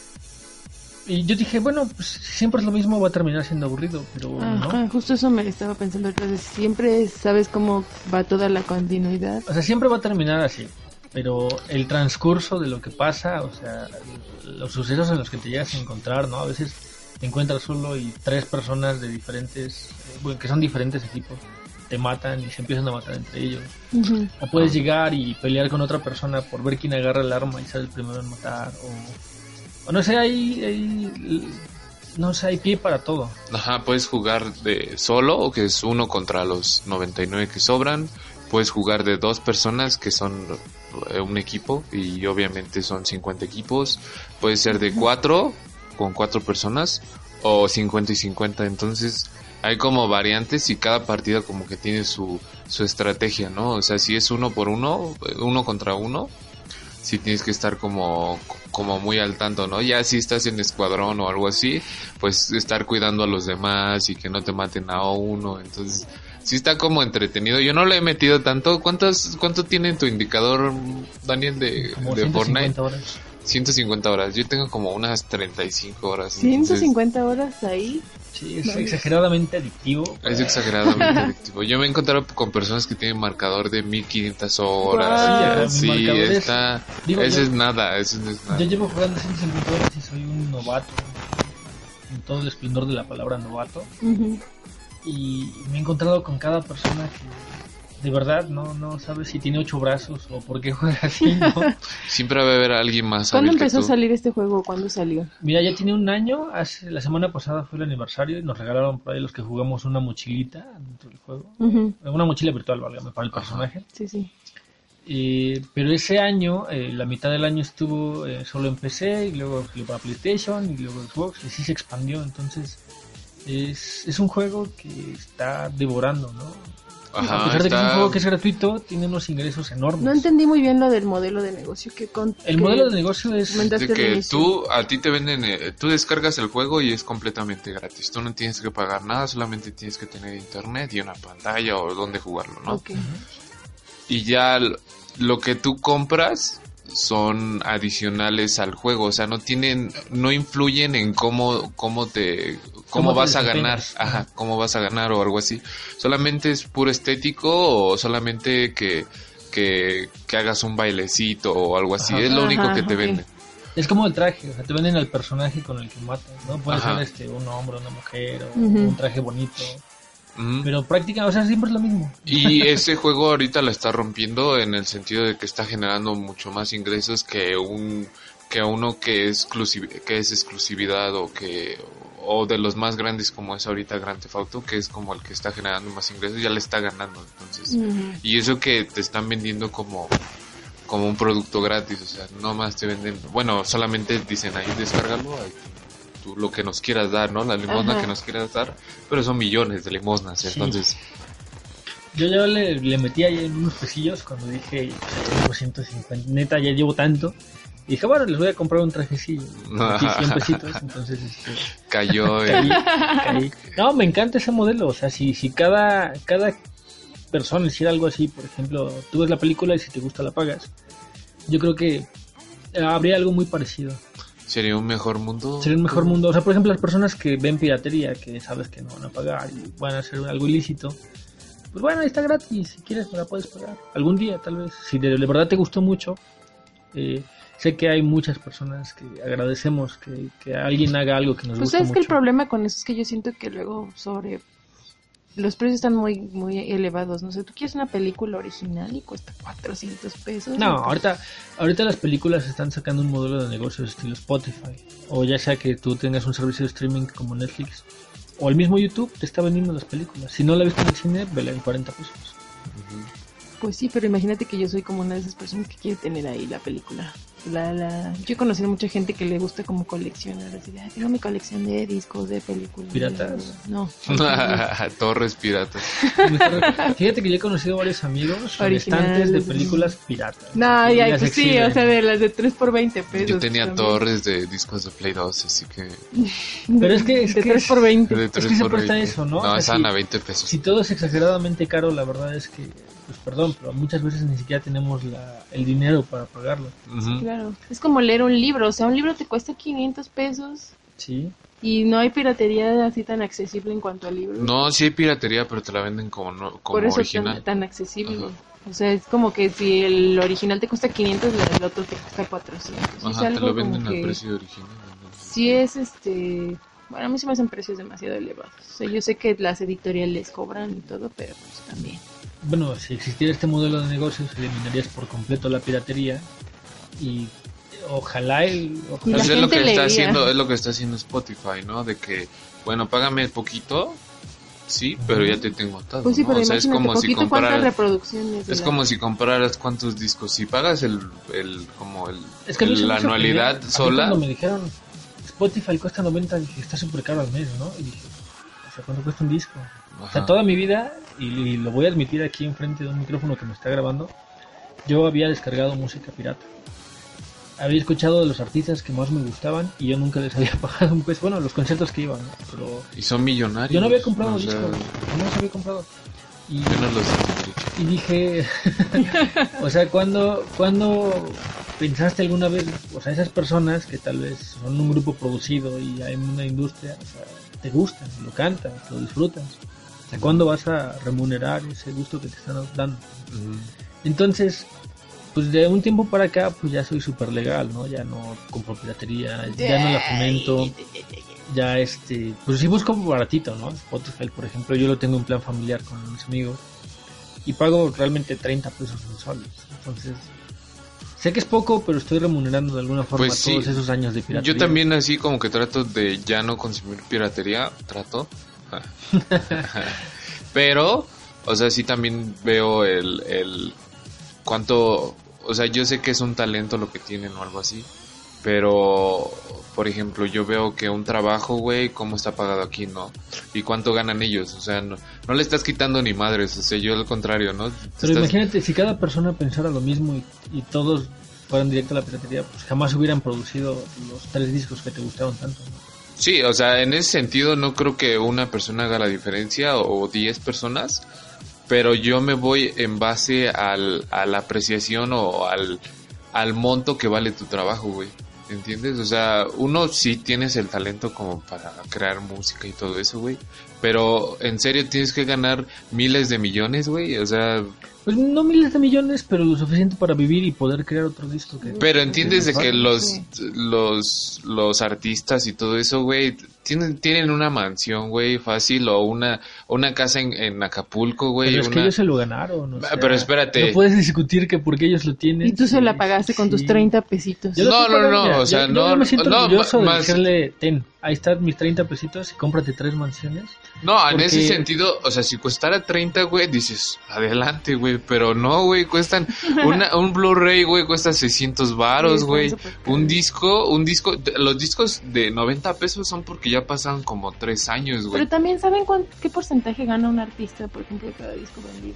Speaker 3: Y yo dije, bueno, pues si siempre es lo mismo, va a terminar siendo aburrido, pero no.
Speaker 1: Ajá, justo eso me estaba pensando. Entonces, siempre sabes cómo va toda la continuidad.
Speaker 3: O sea, siempre va a terminar así. Pero el transcurso de lo que pasa, o sea, los sucesos en los que te llegas a encontrar, ¿no? A veces te encuentras solo y tres personas de diferentes, bueno, que son diferentes equipos, te matan y se empiezan a matar entre ellos.
Speaker 1: Ujú.
Speaker 3: O puedes llegar y pelear con otra persona por ver quién agarra el arma y sale el primero en matar. O, o no sé, hay, hay- no sé, hay pie para todo.
Speaker 2: Ajá, puedes jugar de solo, que es uno contra los 99 que sobran. Puedes jugar de dos personas que son eh, un equipo y obviamente son 50 equipos. Puede ser de cuatro con cuatro personas o 50 y 50. Entonces hay como variantes y cada partida como que tiene su, su estrategia, ¿no? O sea, si es uno por uno, uno contra uno, sí tienes que estar como, como muy al tanto, ¿no? Ya si estás en escuadrón o algo así, pues estar cuidando a los demás y que no te maten a uno, entonces sí está como entretenido. Yo no le he metido tanto. ¿Cuántos, cuánto tiene tu indicador, Daniel, de,
Speaker 3: Como
Speaker 2: de
Speaker 3: 150
Speaker 2: Fortnite?
Speaker 3: horas.
Speaker 2: 150 horas. Yo tengo como unas 35 horas. entonces
Speaker 1: 150 horas ahí.
Speaker 3: Sí, es exageradamente adictivo.
Speaker 2: Es exageradamente adictivo. Yo me he encontrado con personas que tienen marcador de 1500 horas.
Speaker 3: Sí,
Speaker 2: Sí, está.
Speaker 3: digo,
Speaker 2: ese
Speaker 3: yo-
Speaker 2: es nada. Ese no es nada.
Speaker 3: Yo llevo jugando 150 horas y soy un novato. En todo el esplendor de la palabra novato. Y me he encontrado con cada persona que de verdad no, no sabe si tiene ocho brazos o por qué juega así, (laughs) ¿no?
Speaker 2: Siempre va a haber alguien más.
Speaker 1: ¿Cuándo empezó a salir este juego? ¿Cuándo salió?
Speaker 3: Mira, ya tiene un año. Hace, la semana pasada fue el aniversario y nos regalaron por ahí los que jugamos una mochilita dentro del juego. Una mochila virtual, válgame, para el personaje.
Speaker 1: Sí, sí.
Speaker 3: Eh, pero ese año, eh, la mitad del año estuvo eh, solo en PC y luego salió para PlayStation y luego Xbox y sí se expandió. Entonces es, es un juego que está devorando, ¿no?
Speaker 2: Ajá,
Speaker 3: a pesar de que es un juego que es gratuito, tiene unos ingresos enormes.
Speaker 1: No entendí muy bien lo del modelo de negocio que con
Speaker 3: El
Speaker 1: que
Speaker 3: modelo de negocio es...
Speaker 2: de que tú a ti te venden eh, tú descargas el juego y es completamente gratis tú no tienes que pagar nada solamente tienes que tener internet y una pantalla o donde jugarlo no
Speaker 1: Ok.
Speaker 2: y ya lo que tú compras son adicionales al juego o sea no tienen no influyen en cómo cómo te cómo, vas a ganar ajá cómo vas a ganar o algo así solamente es puro estético o solamente que que, que hagas un bailecito o algo así
Speaker 3: Ajá.
Speaker 2: es lo único
Speaker 1: Ajá,
Speaker 2: que te
Speaker 1: ok.
Speaker 2: venden
Speaker 3: Es como el traje, o sea, te venden al personaje con el que matas, ¿no? Puede
Speaker 2: Ajá.
Speaker 3: ser este, un hombre, una mujer, o un traje bonito.
Speaker 2: Ujú.
Speaker 3: Pero prácticamente, o sea, siempre es lo mismo.
Speaker 2: Y ese juego ahorita la está rompiendo en el sentido de que está generando mucho más ingresos que un que uno que es exclusiv- que es exclusividad o que o de los más grandes como es ahorita Grand Theft Auto, que es como el que está generando más ingresos, ya le está ganando, entonces. Y eso que te están vendiendo como como un producto gratis, o sea, no más te venden, bueno, solamente dicen ahí descárgalo, ahí tú lo que nos quieras dar, ¿no? La limosna
Speaker 1: Ajá.
Speaker 2: que nos quieras dar, pero son millones de limosnas,
Speaker 3: Sí.
Speaker 2: entonces
Speaker 3: Yo ya le, le metí ahí en unos pesillos cuando dije, pues, 150, neta, ya llevo tanto. Y dije, bueno, les voy a comprar un trajecillo. (laughs) Metí 100 pesitos, entonces este,
Speaker 2: Cayó. (laughs)
Speaker 3: caí, caí. No, me encanta ese modelo. O sea, si, si cada, cada persona hiciera algo así, por ejemplo, tú ves la película y si te gusta la pagas, yo creo que eh, habría algo muy parecido.
Speaker 2: Sería un mejor mundo.
Speaker 3: Sería un mejor mundo. O sea, por ejemplo, las personas que ven piratería, que sabes que no van a pagar y van a hacer algo ilícito, pues bueno, está gratis. Si quieres, me la puedes pagar. Algún día, tal vez. Si de, de verdad te gustó mucho, eh, sé que hay muchas personas que agradecemos que, que alguien haga algo que nos
Speaker 1: Pues
Speaker 3: gusta
Speaker 1: sabes que el
Speaker 3: mucho.
Speaker 1: problema con eso es que yo siento que luego sobre los precios están muy muy elevados, no sé, tú quieres una película original y cuesta 400 pesos.
Speaker 3: No, ahorita, ahorita las películas están sacando un modelo de negocio estilo Spotify. O ya sea que tú tengas un servicio de streaming como Netflix. O el mismo YouTube te está vendiendo las películas. Si no la viste en el cine, vela en 40 pesos.
Speaker 1: Pues sí, pero imagínate que yo soy como una de esas personas que quiere tener ahí la película. La, la... Yo he conocido mucha gente que le gusta como coleccionar, así de, "Ay, tengo mi colección de discos, de películas.
Speaker 3: ¿Piratas?
Speaker 1: No. (laughs)
Speaker 2: Torres piratas. (laughs)
Speaker 3: Fíjate que yo he conocido varios amigos
Speaker 1: Originales.
Speaker 3: estantes de películas piratas.
Speaker 1: No,
Speaker 3: Y
Speaker 1: ya, pues sí,
Speaker 3: exhiben.
Speaker 1: o sea, de las de 3 por 20 pesos.
Speaker 2: Yo tenía
Speaker 1: también.
Speaker 2: torres de discos de Play 2, así que. (laughs)
Speaker 3: Pero es que- es
Speaker 1: de
Speaker 3: que
Speaker 1: 3
Speaker 3: es-
Speaker 1: por 20.
Speaker 2: De
Speaker 3: que se
Speaker 2: 3 por
Speaker 3: presta
Speaker 2: 20.
Speaker 3: eso, ¿no? O
Speaker 2: No,
Speaker 3: sea,
Speaker 2: estaban a 20 pesos.
Speaker 3: Si todo es exageradamente caro, la verdad es que, pues perdón, pero muchas veces ni siquiera tenemos la, el dinero para pagarlo.
Speaker 2: Ujú.
Speaker 1: Claro, es como leer un libro, o sea, un libro te cuesta 500 pesos
Speaker 3: Sí.
Speaker 1: y no hay piratería así tan accesible en cuanto a libros.
Speaker 2: No, sí hay piratería, pero te la venden como, no, como
Speaker 1: Por eso
Speaker 2: original.
Speaker 1: tan, tan accesible.
Speaker 2: Ajá.
Speaker 1: O sea, es como que si el original te cuesta 500, el otro te cuesta 400. es
Speaker 2: Ajá, te
Speaker 1: algo
Speaker 2: lo venden al
Speaker 1: que
Speaker 2: precio original. ¿no?
Speaker 1: Sí es este... Bueno, a mí se me hacen precios demasiado elevados. O sea, yo sé que las editoriales cobran y todo, pero pues también.
Speaker 3: Bueno, si existiera este modelo de negocios, eliminarías por completo la piratería y ojalá el, ojalá-
Speaker 2: Pues es lo que está haciendo, es lo que está haciendo Spotify, ¿no? De que, bueno, págame poquito, sí, pero ya te tengo todo.
Speaker 1: Pues sí,
Speaker 2: ¿no?
Speaker 1: pero
Speaker 2: O sea, es como si
Speaker 1: de
Speaker 2: es
Speaker 1: la-
Speaker 2: como si compraras cuántos discos. Si pagas el, el como el,
Speaker 3: Es que
Speaker 2: la anualidad sola,
Speaker 3: Cuando me dijeron Spotify cuesta 90, dije, está súper caro al mes, ¿no? Y dije, o sea, ¿cuánto cuesta un disco? O sea, toda mi vida, y, y lo voy a admitir aquí enfrente de un micrófono que me está grabando, yo había descargado música pirata. Había escuchado de los artistas que más me gustaban y yo nunca les (laughs) había pagado un peso. Bueno, los conciertos que iban, ¿no? Pero
Speaker 2: y son millonarios.
Speaker 3: yo no había comprado
Speaker 2: sea,
Speaker 3: discos, no los había comprado. Y,
Speaker 2: Yo no los
Speaker 3: y dije, (laughs) o sea, cuando, cuando pensaste alguna vez, o sea, esas personas que tal vez son un grupo producido y hay una industria, o sea, te gustan, lo cantas, lo disfrutas. Sea, ¿cuándo vas a remunerar ese gusto que te están dando? Entonces, pues de un tiempo para acá, pues ya soy súper legal, ¿no? Ya no compro piratería, ya no la fomento, ya este, pues sí busco baratito, ¿no? Spotify, por ejemplo, yo lo tengo en plan familiar con mis amigos y pago realmente 30 pesos mensuales. Entonces, sé que es poco, pero estoy remunerando de alguna forma
Speaker 2: Pues sí.
Speaker 3: todos esos años de piratería.
Speaker 2: Yo también así como que trato de ya no consumir piratería, trato. (laughs) Pero, o sea, sí también veo el, el cuánto, o sea, yo sé que es un talento lo que tienen o algo así, pero, por ejemplo, yo veo que un trabajo, güey, cómo está pagado aquí, ¿no? Y cuánto ganan ellos, o sea, no, no le estás quitando ni madres, o sea, yo al contrario, ¿no?
Speaker 3: Pero
Speaker 2: Estás-
Speaker 3: imagínate, si cada persona pensara lo mismo y, y todos fueran directo a la piratería, pues jamás hubieran producido los tres discos que te gustaban tanto. ¿no?
Speaker 2: Sí, o sea, en ese sentido no creo que una persona haga la diferencia o 10 personas, pero yo me voy en base al, a la apreciación o al, al monto que vale tu trabajo, güey. ¿Entiendes? O sea, uno sí tienes el talento como para crear música y todo eso, güey. Pero en serio tienes que ganar miles de millones, güey. O sea,
Speaker 3: Pues no miles de millones, pero lo suficiente para vivir y poder crear otro disco. Que,
Speaker 2: Pero entiendes de que los,
Speaker 1: Sí.
Speaker 2: los, los artistas y todo eso, güey, tienen, tienen una mansión, güey, fácil, o una, una casa en, en Acapulco, güey.
Speaker 3: Pero es que
Speaker 2: una-
Speaker 3: ellos se lo ganaron. o
Speaker 2: Ah,
Speaker 3: sea,
Speaker 2: pero espérate.
Speaker 3: No puedes discutir que porque ellos lo tienen.
Speaker 1: Y tú se
Speaker 3: sí,
Speaker 1: la pagaste con tus
Speaker 3: sí.
Speaker 1: 30 pesitos.
Speaker 3: Yo
Speaker 2: No, no, no,
Speaker 3: mira,
Speaker 2: o sea,
Speaker 3: yo-
Speaker 2: no,
Speaker 3: Yo me siento
Speaker 2: no,
Speaker 3: orgulloso de
Speaker 2: más-
Speaker 3: decirle, ten, ahí están mis 30 pesitos y cómprate tres mansiones.
Speaker 2: No, en ese sentido, o sea, si costara 30, güey, dices, adelante, güey, pero no, güey, cuestan, una, (laughs) un Blu-ray, güey, cuesta 600
Speaker 1: Sí,
Speaker 2: varos, güey.
Speaker 1: caros.
Speaker 2: Un disco, un disco, los discos de 90 pesos son porque ya pasan como 3 años, güey.
Speaker 1: Pero también saben cuán- qué porcentaje gana un artista, por ejemplo, de cada disco vendido.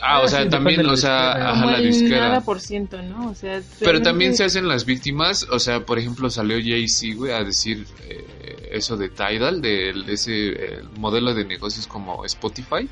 Speaker 2: Ah, o sea,
Speaker 3: sí,
Speaker 2: también, o sea, ajá,
Speaker 1: Como
Speaker 2: la
Speaker 1: el
Speaker 2: disquera.
Speaker 1: nada por ciento, ¿no? O sea,
Speaker 2: Pero también se hacen las víctimas, o sea, por ejemplo, salió Jay-Z, güey, a decir eh, eso de Tidal, de ese eh, modelo de negocios como Spotify,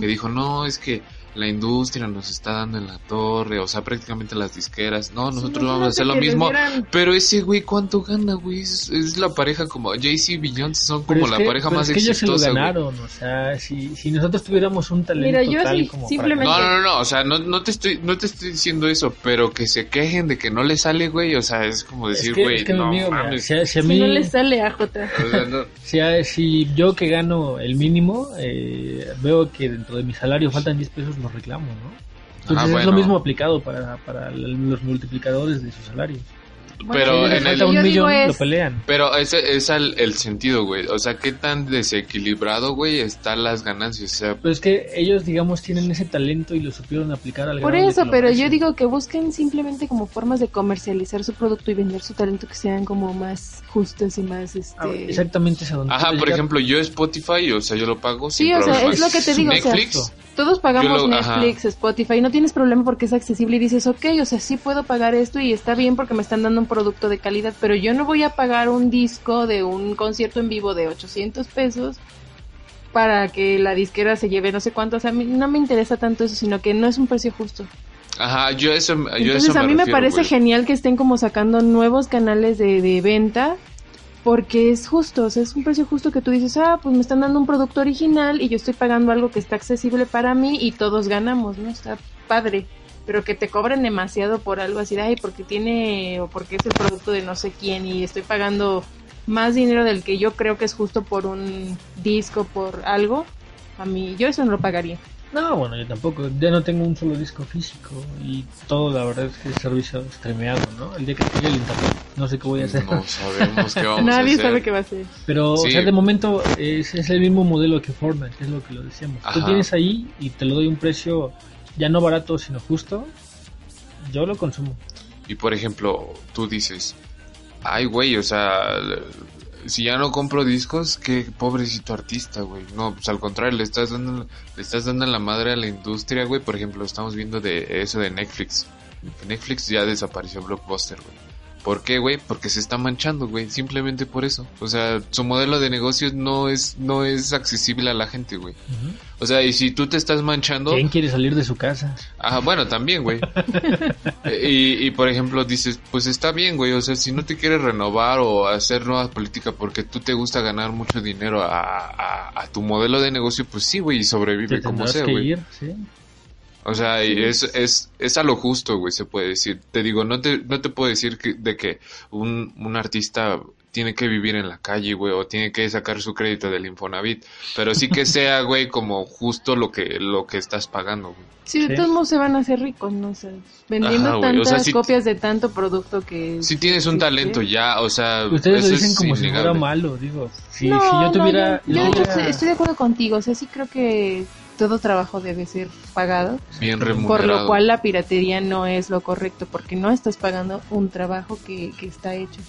Speaker 2: que dijo, no, es que la industria nos está dando en la torre, o sea, prácticamente las disqueras, no, nosotros
Speaker 1: Sí,
Speaker 2: vamos a hacer lo mismo.
Speaker 1: dieran-
Speaker 2: Pero ese güey, ¿cuánto gana, güey? Es, es la pareja como Jay-Z y Beyoncé son como la
Speaker 3: que-
Speaker 2: pareja
Speaker 3: pero
Speaker 2: más
Speaker 3: es que ellos se lo
Speaker 2: exitosa, güey.
Speaker 3: ganaron, o sea, si, si nosotros tuviéramos un talento
Speaker 1: Mira, yo
Speaker 3: tal
Speaker 1: sí,
Speaker 3: como
Speaker 1: simplemente-
Speaker 2: No, no, no, no, o sea, no, no te estoy, no te estoy diciendo eso, pero que se quejen de que no le sale, güey, o sea, es como
Speaker 3: para...
Speaker 2: decir,
Speaker 3: es que,
Speaker 2: güey,
Speaker 3: es que
Speaker 2: no
Speaker 3: amigo, mira,
Speaker 2: mames.
Speaker 3: si, a- Si mí,
Speaker 1: no le sale a J.
Speaker 2: O sea, no- (laughs)
Speaker 3: si, a- si yo que gano el mínimo, eh, veo que dentro de mi salario faltan 10 pesos, reclamo, ¿no? Entonces
Speaker 2: Ah,
Speaker 3: es lo mismo aplicado para, para los multiplicadores de sus salarios.
Speaker 2: Pero en
Speaker 3: falta
Speaker 2: el-
Speaker 3: un millón, lo pelean.
Speaker 2: Pero ese es el, el sentido, güey. O sea, qué tan desequilibrado, güey, están las ganancias. O sea,
Speaker 3: Pero es que ellos, digamos, tienen ese talento y lo supieron aplicar al
Speaker 1: Por eso, pero yo digo que busquen simplemente como formas de comercializar su producto y vender su talento que sean como más justas y más
Speaker 3: Ah,
Speaker 1: este
Speaker 3: Exactamente es a donde
Speaker 2: ajá, por
Speaker 3: llegar.
Speaker 2: ejemplo, yo Spotify, o sea, yo lo pago sin
Speaker 1: Sí, o sea, es lo que te digo, o sea,
Speaker 2: Netflix,
Speaker 1: todos pagamos
Speaker 2: lo- ajá.
Speaker 1: Netflix, Spotify, no tienes problema porque es accesible y dices, ok, o sea, sí puedo pagar esto y está bien porque me están dando un producto de calidad, pero yo no voy a pagar un disco de un concierto en vivo de 800 pesos para que la disquera se lleve no sé cuánto, o sea, a mí no me interesa tanto eso, sino que no es un precio justo.
Speaker 2: Ajá, yo eso, yo
Speaker 1: Entonces
Speaker 2: eso
Speaker 1: a mí me parece genial que estén como sacando nuevos canales de, de venta porque es justo, o sea, es un precio justo que tú dices, ah, pues me están dando un producto original y yo estoy pagando algo que está accesible para mí y todos ganamos, ¿no? Está padre. Pero que te cobren demasiado por algo así, ay, porque tiene o porque es el producto de no sé quién y estoy pagando más dinero del que yo creo que es justo por un disco, por algo. A mí, yo eso no lo pagaría.
Speaker 3: No, bueno, yo tampoco. Ya no tengo un solo disco físico y todo, la verdad es que es servicio streameado, ¿no? El día que llegue el internet, no sé qué voy a hacer.
Speaker 2: No sabemos qué vamos a
Speaker 1: Nadie
Speaker 2: hacer.
Speaker 1: sabe qué va a hacer.
Speaker 3: Pero,
Speaker 2: Sí.
Speaker 3: o sea, de momento es, es el mismo modelo que Fortnite, que es lo que lo decíamos. Tú tienes ahí y te lo doy un precio ya no barato, sino justo. Yo lo consumo.
Speaker 2: Y por ejemplo, tú dices, ay, güey, o sea, si ya no compro discos, qué pobrecito artista, güey. No, pues al contrario, le estás dando, le estás dando la madre a la industria, güey. Por ejemplo, estamos viendo de eso de Netflix. Netflix ya desapareció Blockbuster, güey. ¿Por qué, güey? Porque se está manchando, güey. Simplemente por eso. O sea, su modelo de negocios no es, no es accesible a la gente, güey. O sea, y si tú te estás manchando,
Speaker 3: ¿Quién quiere salir de su casa?
Speaker 2: Ajá, bueno, también, güey. (laughs) y, y, por ejemplo, dices, pues está bien, güey. O sea, si no te quieres renovar o hacer nueva política porque tú te gusta ganar mucho dinero a, a, a tu modelo de negocio, pues sí, güey, y sobrevive como sea, güey.
Speaker 3: ¿sí?
Speaker 2: O sea, y es, es, es a lo justo, güey, se puede decir. Te digo, no te, no te puedo decir que, de que un, un artista tiene que vivir en la calle, güey, o tiene que sacar su crédito del Infonavit, pero sí que (laughs) sea, güey, como justo lo que, lo que estás pagando, güey.
Speaker 1: Sí, de
Speaker 3: Sí.
Speaker 1: todos modos se van a hacer ricos, ¿no? O sea, vendiendo
Speaker 2: Ajá, güey, o
Speaker 1: tantas
Speaker 2: sea, si-
Speaker 1: copias de tanto producto que...
Speaker 2: Si tienes un talento
Speaker 1: sí.
Speaker 2: ya, o sea,
Speaker 3: Ustedes lo dicen
Speaker 2: es
Speaker 3: como si fuera malo, digo. Si,
Speaker 1: No,
Speaker 3: si yo
Speaker 1: no,
Speaker 3: tuviera...
Speaker 1: yo, yo
Speaker 3: yo
Speaker 1: estoy de acuerdo contigo, o sea, sí creo que todo trabajo debe ser pagado,
Speaker 2: Bien
Speaker 1: por lo cual la piratería no es lo correcto, porque no estás pagando un trabajo que, que está hecho.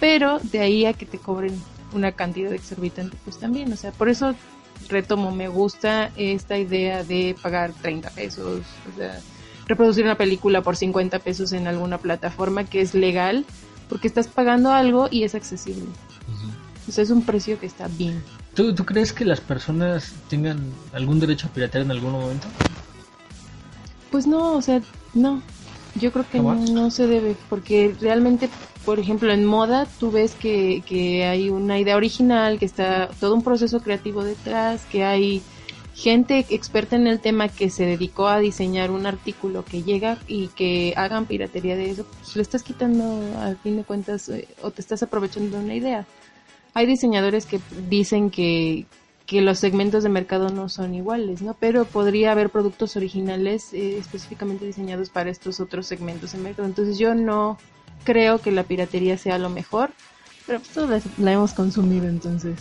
Speaker 1: Pero de ahí a que te cobren una cantidad exorbitante, pues también, o sea, por eso retomo, me gusta esta idea de pagar 30 pesos, o sea, reproducir una película por 50 pesos en alguna plataforma que es legal, porque estás pagando algo y es accesible.
Speaker 2: Ujú.
Speaker 1: O sea, es un precio que está bien.
Speaker 3: ¿Tú, ¿Tú crees que las personas tengan algún derecho a piratear en algún momento?
Speaker 1: Pues no, o sea, no. Yo creo que no, se debe, porque realmente, por ejemplo, en moda tú ves que, que hay una idea original, que está todo un proceso creativo detrás, que hay gente experta en el tema que se dedicó a diseñar un artículo que llega y que hagan piratería de eso, pues le estás quitando, al fin de cuentas, eh, o te estás aprovechando de una idea. Hay diseñadores que dicen que, que los segmentos de mercado no son iguales, ¿no? Pero podría haber productos originales eh, específicamente diseñados para estos otros segmentos de mercado. Entonces yo no creo que la piratería sea lo mejor, pero pues la hemos consumido, entonces.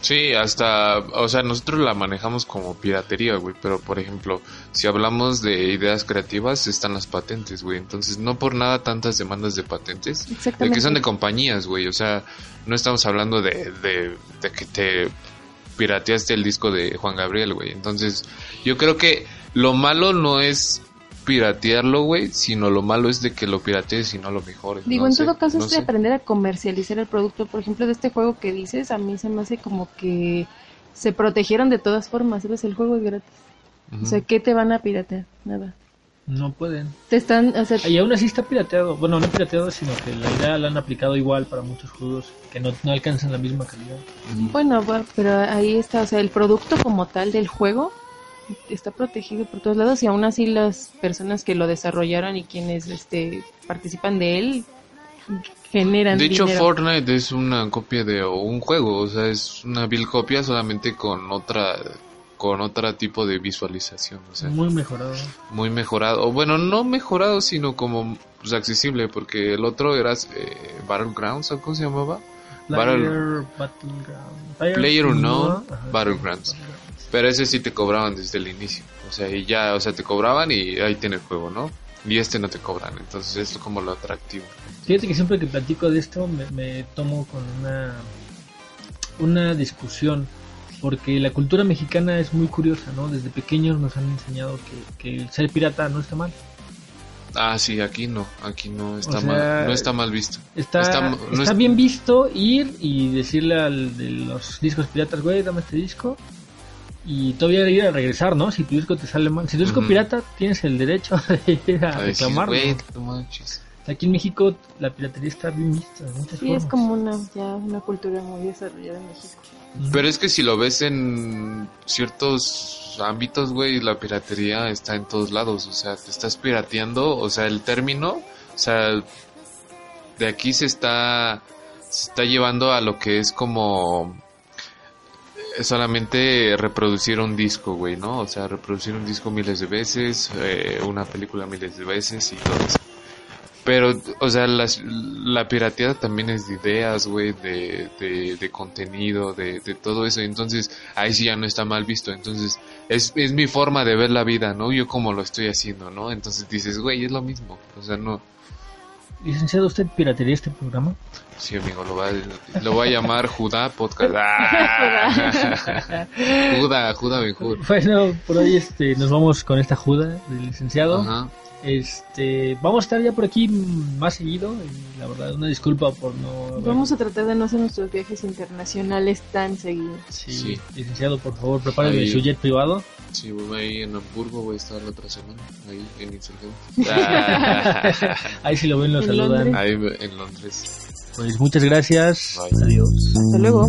Speaker 2: Sí, hasta, o sea, nosotros la manejamos como piratería, güey, pero por ejemplo, si hablamos de ideas creativas, están las patentes, güey, entonces no por nada tantas demandas de patentes, de que son de compañías, güey, o sea, no estamos hablando de, de, de que te pirateaste el disco de Juan Gabriel, güey. Entonces, yo creo que lo malo no es piratearlo, güey, sino lo malo es de que lo piratees y no lo mejores.
Speaker 1: Digo,
Speaker 2: no
Speaker 1: en
Speaker 2: sé,
Speaker 1: todo caso
Speaker 2: no
Speaker 1: es de aprender a comercializar el producto. Por ejemplo, de este juego que dices, a mí se me hace como que se protegieron de todas formas, ¿sabes? El juego es gratis. O sea, ¿qué te van a piratear? Nada.
Speaker 3: No pueden.
Speaker 1: Te están, o sea,
Speaker 3: Y aún así está pirateado. Bueno, no pirateado, sino que la idea la han aplicado igual para muchos juegos que no, no alcanzan la misma calidad.
Speaker 1: bueno, bu- pero ahí está, o sea, el producto como tal del juego está protegido por todos lados y aún así las personas que lo desarrollaron y quienes este participan de él generan
Speaker 2: De hecho,
Speaker 1: dinero.
Speaker 2: Fortnite es una copia de un juego, o sea, es una vil copia solamente con otra con otro tipo de visualización, o sea,
Speaker 3: Muy mejorado.
Speaker 2: muy mejorado, o bueno, no mejorado, sino como pues, accesible, porque el otro era eh, Battlegrounds, ¿o ¿cómo se llamaba? Battle-
Speaker 3: Player Battleground.
Speaker 2: Player Unknown
Speaker 3: Ajá.
Speaker 2: Battlegrounds. Pero ese sí te cobraban desde el inicio, o sea, y ya, o sea, te cobraban y ahí tiene el juego, ¿no? Y este no te cobran, entonces esto es como lo atractivo.
Speaker 3: Fíjate que siempre que platico de esto me, me tomo con una, una discusión, porque la cultura mexicana es muy curiosa, ¿no? Desde pequeños nos han enseñado que, que el ser pirata no está mal.
Speaker 2: Ah, sí, aquí no, aquí no está
Speaker 3: O sea,
Speaker 2: mal, no está mal visto.
Speaker 3: Está,
Speaker 2: Está-
Speaker 3: está,
Speaker 2: no es-
Speaker 3: bien visto ir y decirle al de los discos piratas, güey, dame este disco. Y todavía ir a regresar, ¿no? Si tu disco te sale mal. Si tu disco pirata, tienes el derecho (laughs) de ir a
Speaker 2: A
Speaker 3: reclamarlo.
Speaker 2: güey, no manches.
Speaker 3: Aquí en México la piratería está bien vista de muchas
Speaker 1: Sí, es como una, ya una cultura muy desarrollada en México.
Speaker 2: Pero es que si lo ves en ciertos ámbitos, güey, la piratería está en todos lados. O sea, te estás pirateando, o sea, el término, o sea, de aquí se está, se está llevando a lo que es como solamente reproducir un disco, güey, ¿no? O sea, reproducir un disco miles de veces, eh, una película miles de veces y todo eso. Pero, o sea, las- la pirateada también es de ideas, güey, de, de, contenido, de, de todo eso. Entonces, ahí sí ya no está mal visto. Entonces, es, es mi forma de ver la vida, ¿no? Yo como lo estoy haciendo, ¿no? Entonces dices, güey, es lo mismo. O sea, no.
Speaker 3: Licenciado, ¿usted piratería este programa?
Speaker 2: Sí, amigo, lo va, a- lo voy a llamar Judá Podcast. (laughs) Ah. Judá, Judá Benjur.
Speaker 3: Bueno, por hoy este, nos vamos con esta juda del licenciado.
Speaker 2: Ajá.
Speaker 3: Este, vamos a estar ya por aquí más seguido. Y la verdad, una disculpa por no.
Speaker 1: Vamos a tratar de no hacer nuestros viajes internacionales tan seguidos.
Speaker 3: Sí,
Speaker 2: Sí.
Speaker 3: licenciado, por favor, prepáreme
Speaker 2: Ahí.
Speaker 3: su jet privado.
Speaker 2: Sí, voy ahí en Hamburgo, voy a estar la otra semana, ahí en Insurgente. Ah. (laughs)
Speaker 3: Ahí si lo ven, lo
Speaker 1: En
Speaker 3: saludan.
Speaker 1: Londres.
Speaker 2: Ahí en Londres.
Speaker 3: Pues muchas gracias.
Speaker 2: Bye.
Speaker 3: Adiós.
Speaker 1: Hasta luego.